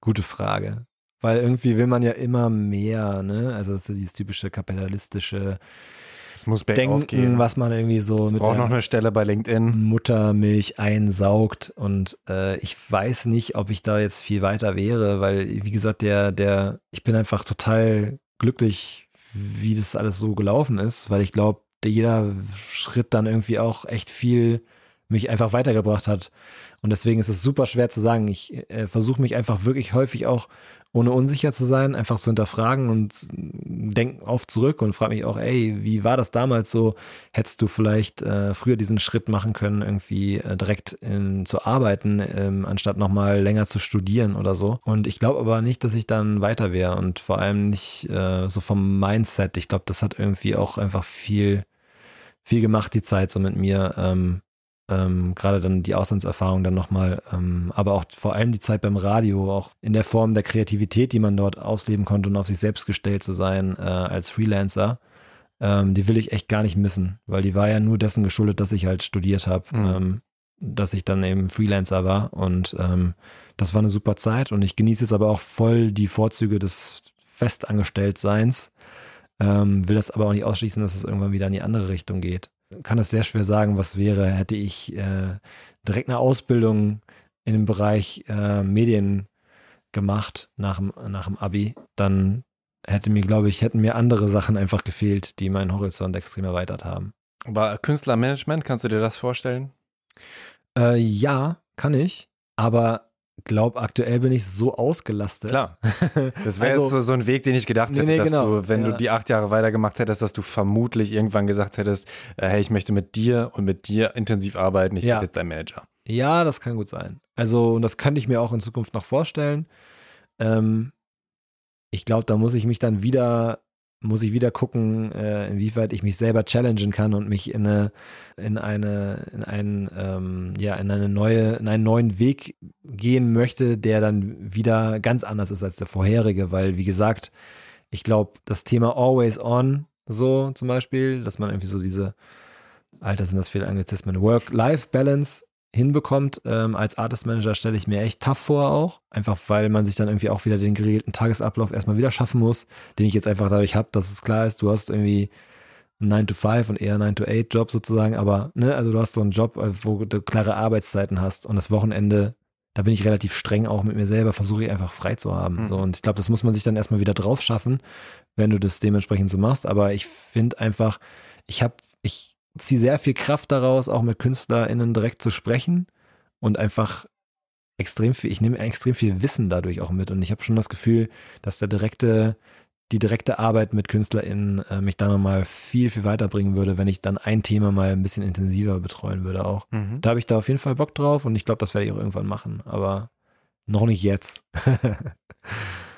Gute Frage. Weil irgendwie will man ja immer mehr, ne? Also das ist dieses typische kapitalistische
es muss
denken,
gehen.
was man irgendwie so
es mit braucht noch eine Stelle bei LinkedIn.
Muttermilch einsaugt und äh, ich weiß nicht, ob ich da jetzt viel weiter wäre, weil wie gesagt, der der ich bin einfach total glücklich, wie das alles so gelaufen ist, weil ich glaube, jeder Schritt dann irgendwie auch echt viel mich einfach weitergebracht hat. Und deswegen ist es super schwer zu sagen. Ich äh, versuche mich einfach wirklich häufig auch, ohne unsicher zu sein, einfach zu hinterfragen und denke oft zurück und frage mich auch, ey, wie war das damals so? Hättest du vielleicht äh, früher diesen Schritt machen können, irgendwie äh, direkt in, zu arbeiten, ähm, anstatt nochmal länger zu studieren oder so? Und ich glaube aber nicht, dass ich dann weiter wäre und vor allem nicht äh, so vom Mindset. Ich glaube, das hat irgendwie auch einfach viel, viel gemacht, die Zeit so mit mir. Ähm, ähm, gerade dann die Auslandserfahrung dann nochmal, ähm, aber auch vor allem die Zeit beim Radio, auch in der Form der Kreativität, die man dort ausleben konnte und auf sich selbst gestellt zu sein äh, als Freelancer, ähm, die will ich echt gar nicht missen, weil die war ja nur dessen geschuldet, dass ich halt studiert habe, mhm. Ähm, dass ich dann eben Freelancer war und ähm, das war eine super Zeit und ich genieße jetzt aber auch voll die Vorzüge des Festangestelltseins, ähm, will das aber auch nicht ausschließen, dass es irgendwann wieder in die andere Richtung geht kann es sehr schwer sagen, was wäre, hätte ich äh, direkt eine Ausbildung in dem Bereich äh, Medien gemacht nach dem, nach dem Abi, dann hätte mir, glaube ich, hätten mir andere Sachen einfach gefehlt, die meinen Horizont extrem erweitert haben.
Aber Künstlermanagement, kannst du dir das vorstellen?
Äh, ja, kann ich. Aber glaube, aktuell bin ich so ausgelastet.
Klar. Das wäre also, jetzt so, so, ein Weg, den ich gedacht hätte, nee, nee, dass genau. du, wenn ja. du die acht Jahre weitergemacht hättest, dass du vermutlich irgendwann gesagt hättest, äh, hey, ich möchte mit dir und mit dir intensiv arbeiten, ich ja. werde jetzt dein Manager.
Ja, das kann gut sein. Also, und das könnte ich mir auch in Zukunft noch vorstellen. Ähm, ich glaube, da muss ich mich dann wieder muss ich wieder gucken, äh, inwieweit ich mich selber challengen kann und mich in eine, in eine, in einen, ähm, ja, in eine neue, in einen neuen Weg gehen möchte, der dann wieder ganz anders ist als der vorherige, weil, wie gesagt, ich glaube, das Thema Always On, so zum Beispiel, dass man irgendwie so diese, Alter, sind das viele Anglizismen, Work-Life-Balance hinbekommt. Ähm, als Artist Manager stelle ich mir echt tough vor auch. Einfach weil man sich dann irgendwie auch wieder den geregelten Tagesablauf erstmal wieder schaffen muss, den ich jetzt einfach dadurch habe, dass es klar ist, du hast irgendwie einen 9 to 5 und eher 9 to 8 Job sozusagen, aber ne, also du hast so einen Job, äh, wo du klare Arbeitszeiten hast und das Wochenende, da bin ich relativ streng auch mit mir selber, versuche ich einfach frei zu haben. Mhm. So, und ich glaube, das muss man sich dann erstmal wieder drauf schaffen, wenn du das dementsprechend so machst. Aber ich finde einfach, ich habe, ich ziehe sehr viel Kraft daraus, auch mit KünstlerInnen direkt zu sprechen und einfach extrem viel, ich nehme extrem viel Wissen dadurch auch mit und ich habe schon das Gefühl, dass der direkte, die direkte Arbeit mit KünstlerInnen äh, mich da nochmal viel, viel weiterbringen würde, wenn ich dann ein Thema mal ein bisschen intensiver betreuen würde auch. Mhm. Da habe ich da auf jeden Fall Bock drauf und ich glaube, das werde ich auch irgendwann machen, aber noch nicht jetzt.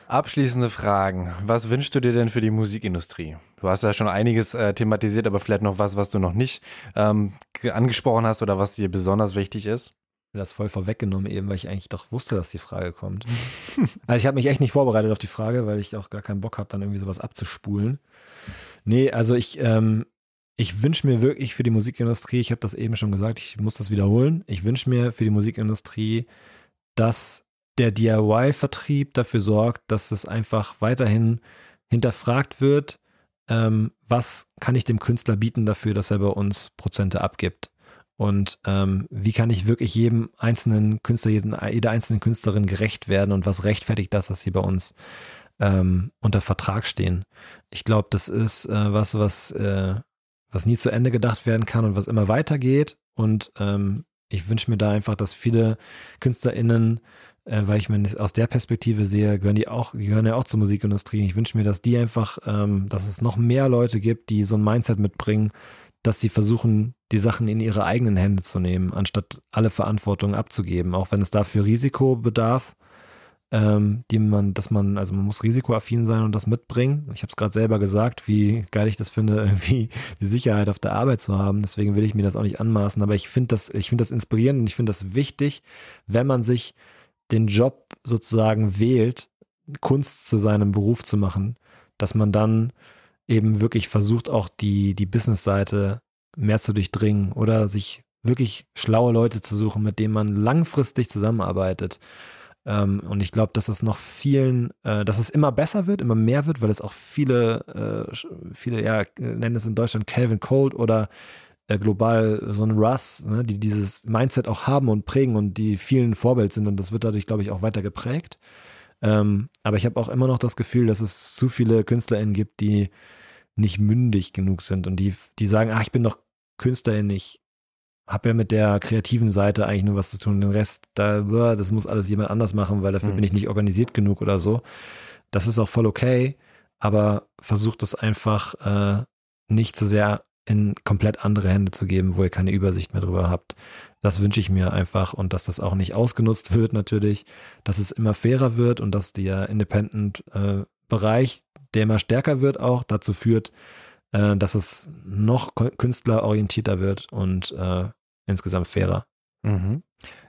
Abschließende Fragen. Was wünschst du dir denn für die Musikindustrie? Du hast ja schon einiges äh, thematisiert, aber vielleicht noch was, was du noch nicht ähm, angesprochen hast oder was dir besonders wichtig ist?
das voll vorweggenommen eben, weil ich eigentlich doch wusste, dass die Frage kommt. also ich habe mich echt nicht vorbereitet auf die Frage, weil ich auch gar keinen Bock habe, dann irgendwie sowas abzuspulen. Nee, also ich, ähm, ich wünsche mir wirklich für die Musikindustrie, ich habe das eben schon gesagt, ich muss das wiederholen, ich wünsche mir für die Musikindustrie, dass der DIY-Vertrieb dafür sorgt, dass es einfach weiterhin hinterfragt wird, ähm, was kann ich dem Künstler bieten dafür, dass er bei uns Prozente abgibt. Und ähm, wie kann ich wirklich jedem einzelnen Künstler, jeden, jeder einzelnen Künstlerin gerecht werden und was rechtfertigt das, dass sie bei uns ähm, unter Vertrag stehen? Ich glaube, das ist äh, was, was, äh, was nie zu Ende gedacht werden kann und was immer weitergeht. Und ähm, ich wünsche mir da einfach, dass viele KünstlerInnen weil ich meine, aus der Perspektive sehe, gehören die auch, gehören ja auch zur Musikindustrie. Ich wünsche mir, dass die einfach, ähm, dass es noch mehr Leute gibt, die so ein Mindset mitbringen, dass sie versuchen, die Sachen in ihre eigenen Hände zu nehmen, anstatt alle Verantwortung abzugeben, auch wenn es dafür Risiko bedarf, ähm, die man, dass man, also man muss risikoaffin sein und das mitbringen. Ich habe es gerade selber gesagt, wie geil ich das finde, irgendwie die Sicherheit auf der Arbeit zu haben. Deswegen will ich mir das auch nicht anmaßen. Aber ich finde das, ich finde das inspirierend und ich finde das wichtig, wenn man sich den Job sozusagen wählt, Kunst zu seinem Beruf zu machen, dass man dann eben wirklich versucht, auch die, die Business-Seite mehr zu durchdringen oder sich wirklich schlaue Leute zu suchen, mit denen man langfristig zusammenarbeitet. Ähm, und ich glaube, dass es noch vielen, äh, dass es immer besser wird, immer mehr wird, weil es auch viele, äh, viele, ja, nennen es in Deutschland Calvin Cold oder global so ein Russ, ne, die dieses Mindset auch haben und prägen und die vielen Vorbild sind und das wird dadurch, glaube ich, auch weiter geprägt. Ähm, aber ich habe auch immer noch das Gefühl, dass es zu viele KünstlerInnen gibt, die nicht mündig genug sind und die, die sagen, ach, ich bin doch Künstlerin, ich habe ja mit der kreativen Seite eigentlich nur was zu tun. Den Rest, da, das muss alles jemand anders machen, weil dafür mhm. bin ich nicht organisiert genug oder so. Das ist auch voll okay, aber versucht es einfach äh, nicht zu so sehr in komplett andere Hände zu geben, wo ihr keine Übersicht mehr drüber habt. Das wünsche ich mir einfach und dass das auch nicht ausgenutzt wird natürlich, dass es immer fairer wird und dass der Independent-Bereich, äh, der immer stärker wird, auch dazu führt, äh, dass es noch künstlerorientierter wird und äh, insgesamt fairer.
Mhm.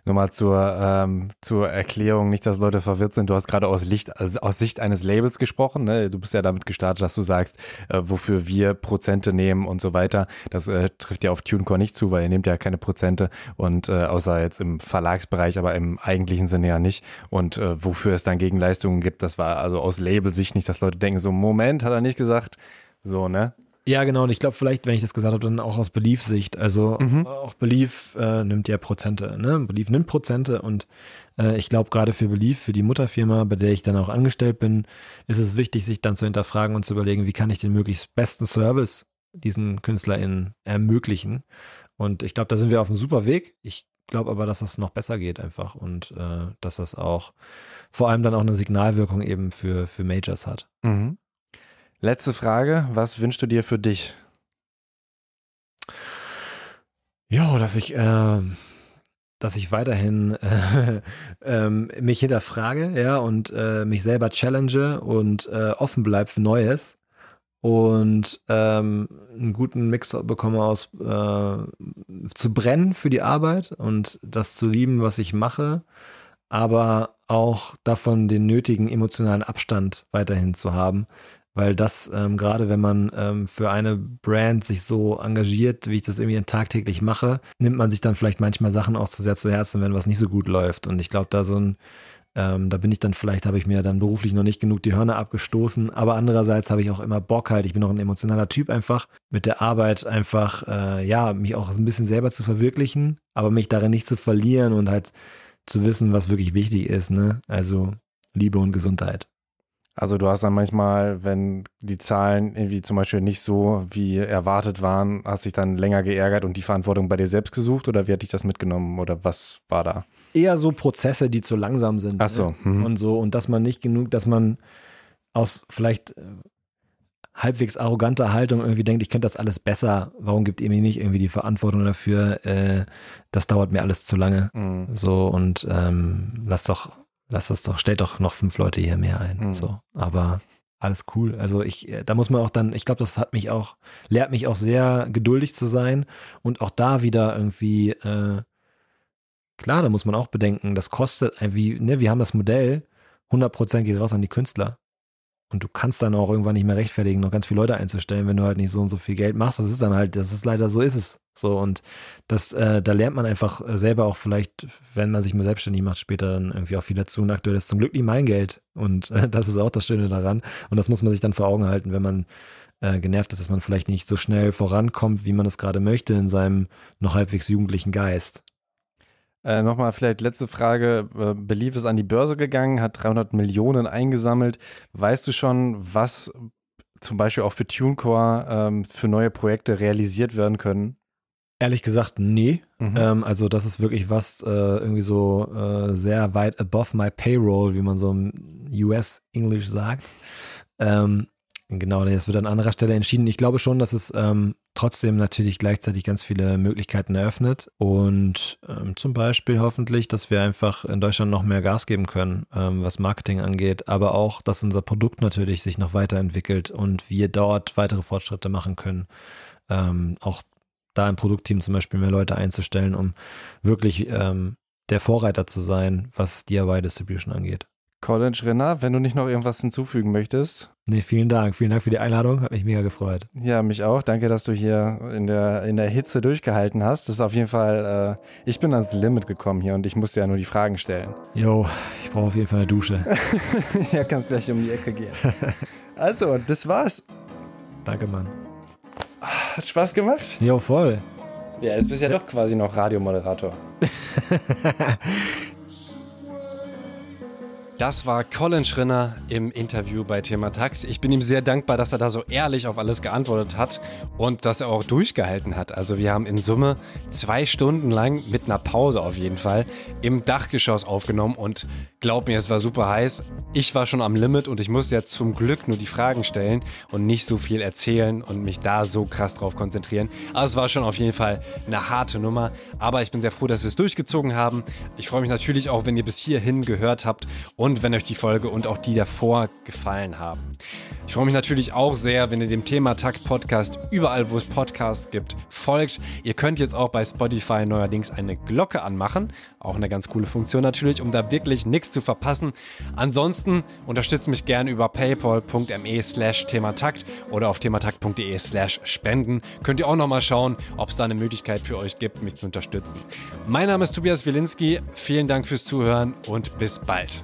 Nochmal zur, ähm, zur Erklärung, nicht, dass Leute verwirrt sind. Du hast gerade aus, Licht, also aus Sicht eines Labels gesprochen. Ne? Du bist ja damit gestartet, dass du sagst, äh, wofür wir Prozente nehmen und so weiter. Das äh, trifft ja auf TuneCore nicht zu, weil ihr nehmt ja keine Prozente und äh, außer jetzt im Verlagsbereich, aber im eigentlichen Sinne ja nicht. Und äh, wofür es dann Gegenleistungen gibt, das war also aus Labelsicht nicht, dass Leute denken, so Moment, hat er nicht gesagt. So, ne?
Ja, genau. Und ich glaube, vielleicht, wenn ich das gesagt habe, dann auch aus Belief-Sicht. Also mhm. auch Belief äh, nimmt ja Prozente. Ne? Belief nimmt Prozente und äh, ich glaube, gerade für Belief, für die Mutterfirma, bei der ich dann auch angestellt bin, ist es wichtig, sich dann zu hinterfragen und zu überlegen, wie kann ich den möglichst besten Service diesen KünstlerInnen ermöglichen. Und ich glaube, da sind wir auf einem super Weg. Ich glaube aber, dass das noch besser geht einfach und äh, dass das auch vor allem dann auch eine Signalwirkung eben für, für Majors hat.
Mhm. Letzte Frage, was wünschst du dir für dich?
Ja, dass ich, äh, dass ich weiterhin äh, äh, mich hinterfrage, ja, und äh, mich selber challenge und äh, offen bleibe für Neues und ähm, einen guten Mix bekomme aus äh, zu brennen für die Arbeit und das zu lieben, was ich mache, aber auch davon den nötigen emotionalen Abstand weiterhin zu haben, weil das ähm, gerade wenn man ähm, für eine Brand sich so engagiert, wie ich das irgendwie tagtäglich mache, nimmt man sich dann vielleicht manchmal Sachen auch zu sehr zu Herzen, wenn was nicht so gut läuft. Und ich glaube, da so ein ähm, da bin ich dann vielleicht, habe ich mir dann beruflich noch nicht genug die Hörner abgestoßen, aber andererseits habe ich auch immer Bock halt, ich bin auch ein emotionaler Typ einfach, mit der Arbeit einfach, äh, ja, mich auch ein bisschen selber zu verwirklichen, aber mich darin nicht zu verlieren und halt zu wissen, was wirklich wichtig ist, ne? Also Liebe und Gesundheit.
Also du hast dann manchmal, wenn die Zahlen irgendwie zum Beispiel nicht so wie erwartet waren, hast dich dann länger geärgert und die Verantwortung bei dir selbst gesucht oder wie hat dich das mitgenommen oder was war da?
Eher so Prozesse, die zu langsam sind.
Ach so.
Ne? Mhm. Und so und dass man nicht genug, dass man aus vielleicht äh, halbwegs arroganter Haltung irgendwie denkt, ich könnte das alles besser. Warum gibt ihr mir nicht irgendwie die Verantwortung dafür? Äh, das dauert mir alles zu lange. Mhm. So und ähm, lass doch lass das doch, stellt doch noch fünf Leute hier mehr ein. Mhm. So, aber alles cool. Also ich, äh, da muss man auch dann, ich glaube, das hat mich auch, lehrt mich auch sehr geduldig zu sein und auch da wieder irgendwie, äh, klar, da muss man auch bedenken, das kostet, wie, ne, wir haben das Modell, 100% geht raus an die Künstler. Und du kannst dann auch irgendwann nicht mehr rechtfertigen, noch ganz viele Leute einzustellen, wenn du halt nicht so und so viel Geld machst. Das ist dann halt, das ist leider so ist es. So und das, äh, da lernt man einfach äh, selber auch vielleicht, wenn man sich mal selbstständig macht, später dann irgendwie auch viel dazu. Und aktuell ist zum Glück nicht mein Geld. Und äh, das ist auch das Schöne daran. Und das muss man sich dann vor Augen halten, wenn man äh, genervt ist, dass man vielleicht nicht so schnell vorankommt, wie man es gerade möchte in seinem noch halbwegs jugendlichen Geist.
Äh, Nochmal vielleicht letzte Frage. Äh, Belief ist an die Börse gegangen, hat 300 Millionen eingesammelt. Weißt du schon, was zum Beispiel auch für TuneCore ähm, für neue Projekte realisiert werden können?
Ehrlich gesagt, nee. Mhm. Ähm, also das ist wirklich was äh, irgendwie so äh, sehr weit above my payroll, wie man so im US-Englisch sagt. Ähm, Genau, das wird an anderer Stelle entschieden. Ich glaube schon, dass es ähm, trotzdem natürlich gleichzeitig ganz viele Möglichkeiten eröffnet und ähm, zum Beispiel hoffentlich, dass wir einfach in Deutschland noch mehr Gas geben können, ähm, was Marketing angeht, aber auch, dass unser Produkt natürlich sich noch weiterentwickelt und wir dort weitere Fortschritte machen können. Ähm, auch da im Produktteam zum Beispiel mehr Leute einzustellen, um wirklich ähm, der Vorreiter zu sein, was DIY Distribution angeht.
Colin Schrinner, wenn du nicht noch irgendwas hinzufügen möchtest.
Nee, vielen Dank. Vielen Dank für die Einladung. Hat mich mega gefreut.
Ja, mich auch. Danke, dass du hier in der, in der Hitze durchgehalten hast. Das ist auf jeden Fall, äh, ich bin ans Limit gekommen hier und ich musste ja nur die Fragen stellen.
Jo, ich brauche auf jeden Fall eine Dusche.
ja, kannst gleich um die Ecke gehen. also, das war's.
Danke, Mann.
Hat Spaß gemacht?
Jo, voll.
Ja, jetzt bist du ja doch quasi noch Radiomoderator. Das war Colin Schrinner im Interview bei Thema Takt. Ich bin ihm sehr dankbar, dass er da so ehrlich auf alles geantwortet hat und dass er auch durchgehalten hat. Also wir haben in Summe zwei Stunden lang mit einer Pause auf jeden Fall im Dachgeschoss aufgenommen und glaub mir, es war super heiß. Ich war schon am Limit und ich musste jetzt zum Glück nur die Fragen stellen und nicht so viel erzählen und mich da so krass drauf konzentrieren. Also es war schon auf jeden Fall eine harte Nummer, aber ich bin sehr froh, dass wir es durchgezogen haben. Ich freue mich natürlich auch, wenn ihr bis hierhin gehört habt und und wenn euch die Folge und auch die davor gefallen haben. Ich freue mich natürlich auch sehr, wenn ihr dem Thema Takt Podcast überall, wo es Podcasts gibt, folgt. Ihr könnt jetzt auch bei Spotify neuerdings eine Glocke anmachen. Auch eine ganz coole Funktion natürlich, um da wirklich nichts zu verpassen. Ansonsten unterstützt mich gerne über paypal.me slash thematakt oder auf thematakt.de slash spenden. Könnt ihr auch nochmal schauen, ob es da eine Möglichkeit für euch gibt, mich zu unterstützen. Mein Name ist Tobias Wilinski. Vielen Dank fürs Zuhören und bis bald.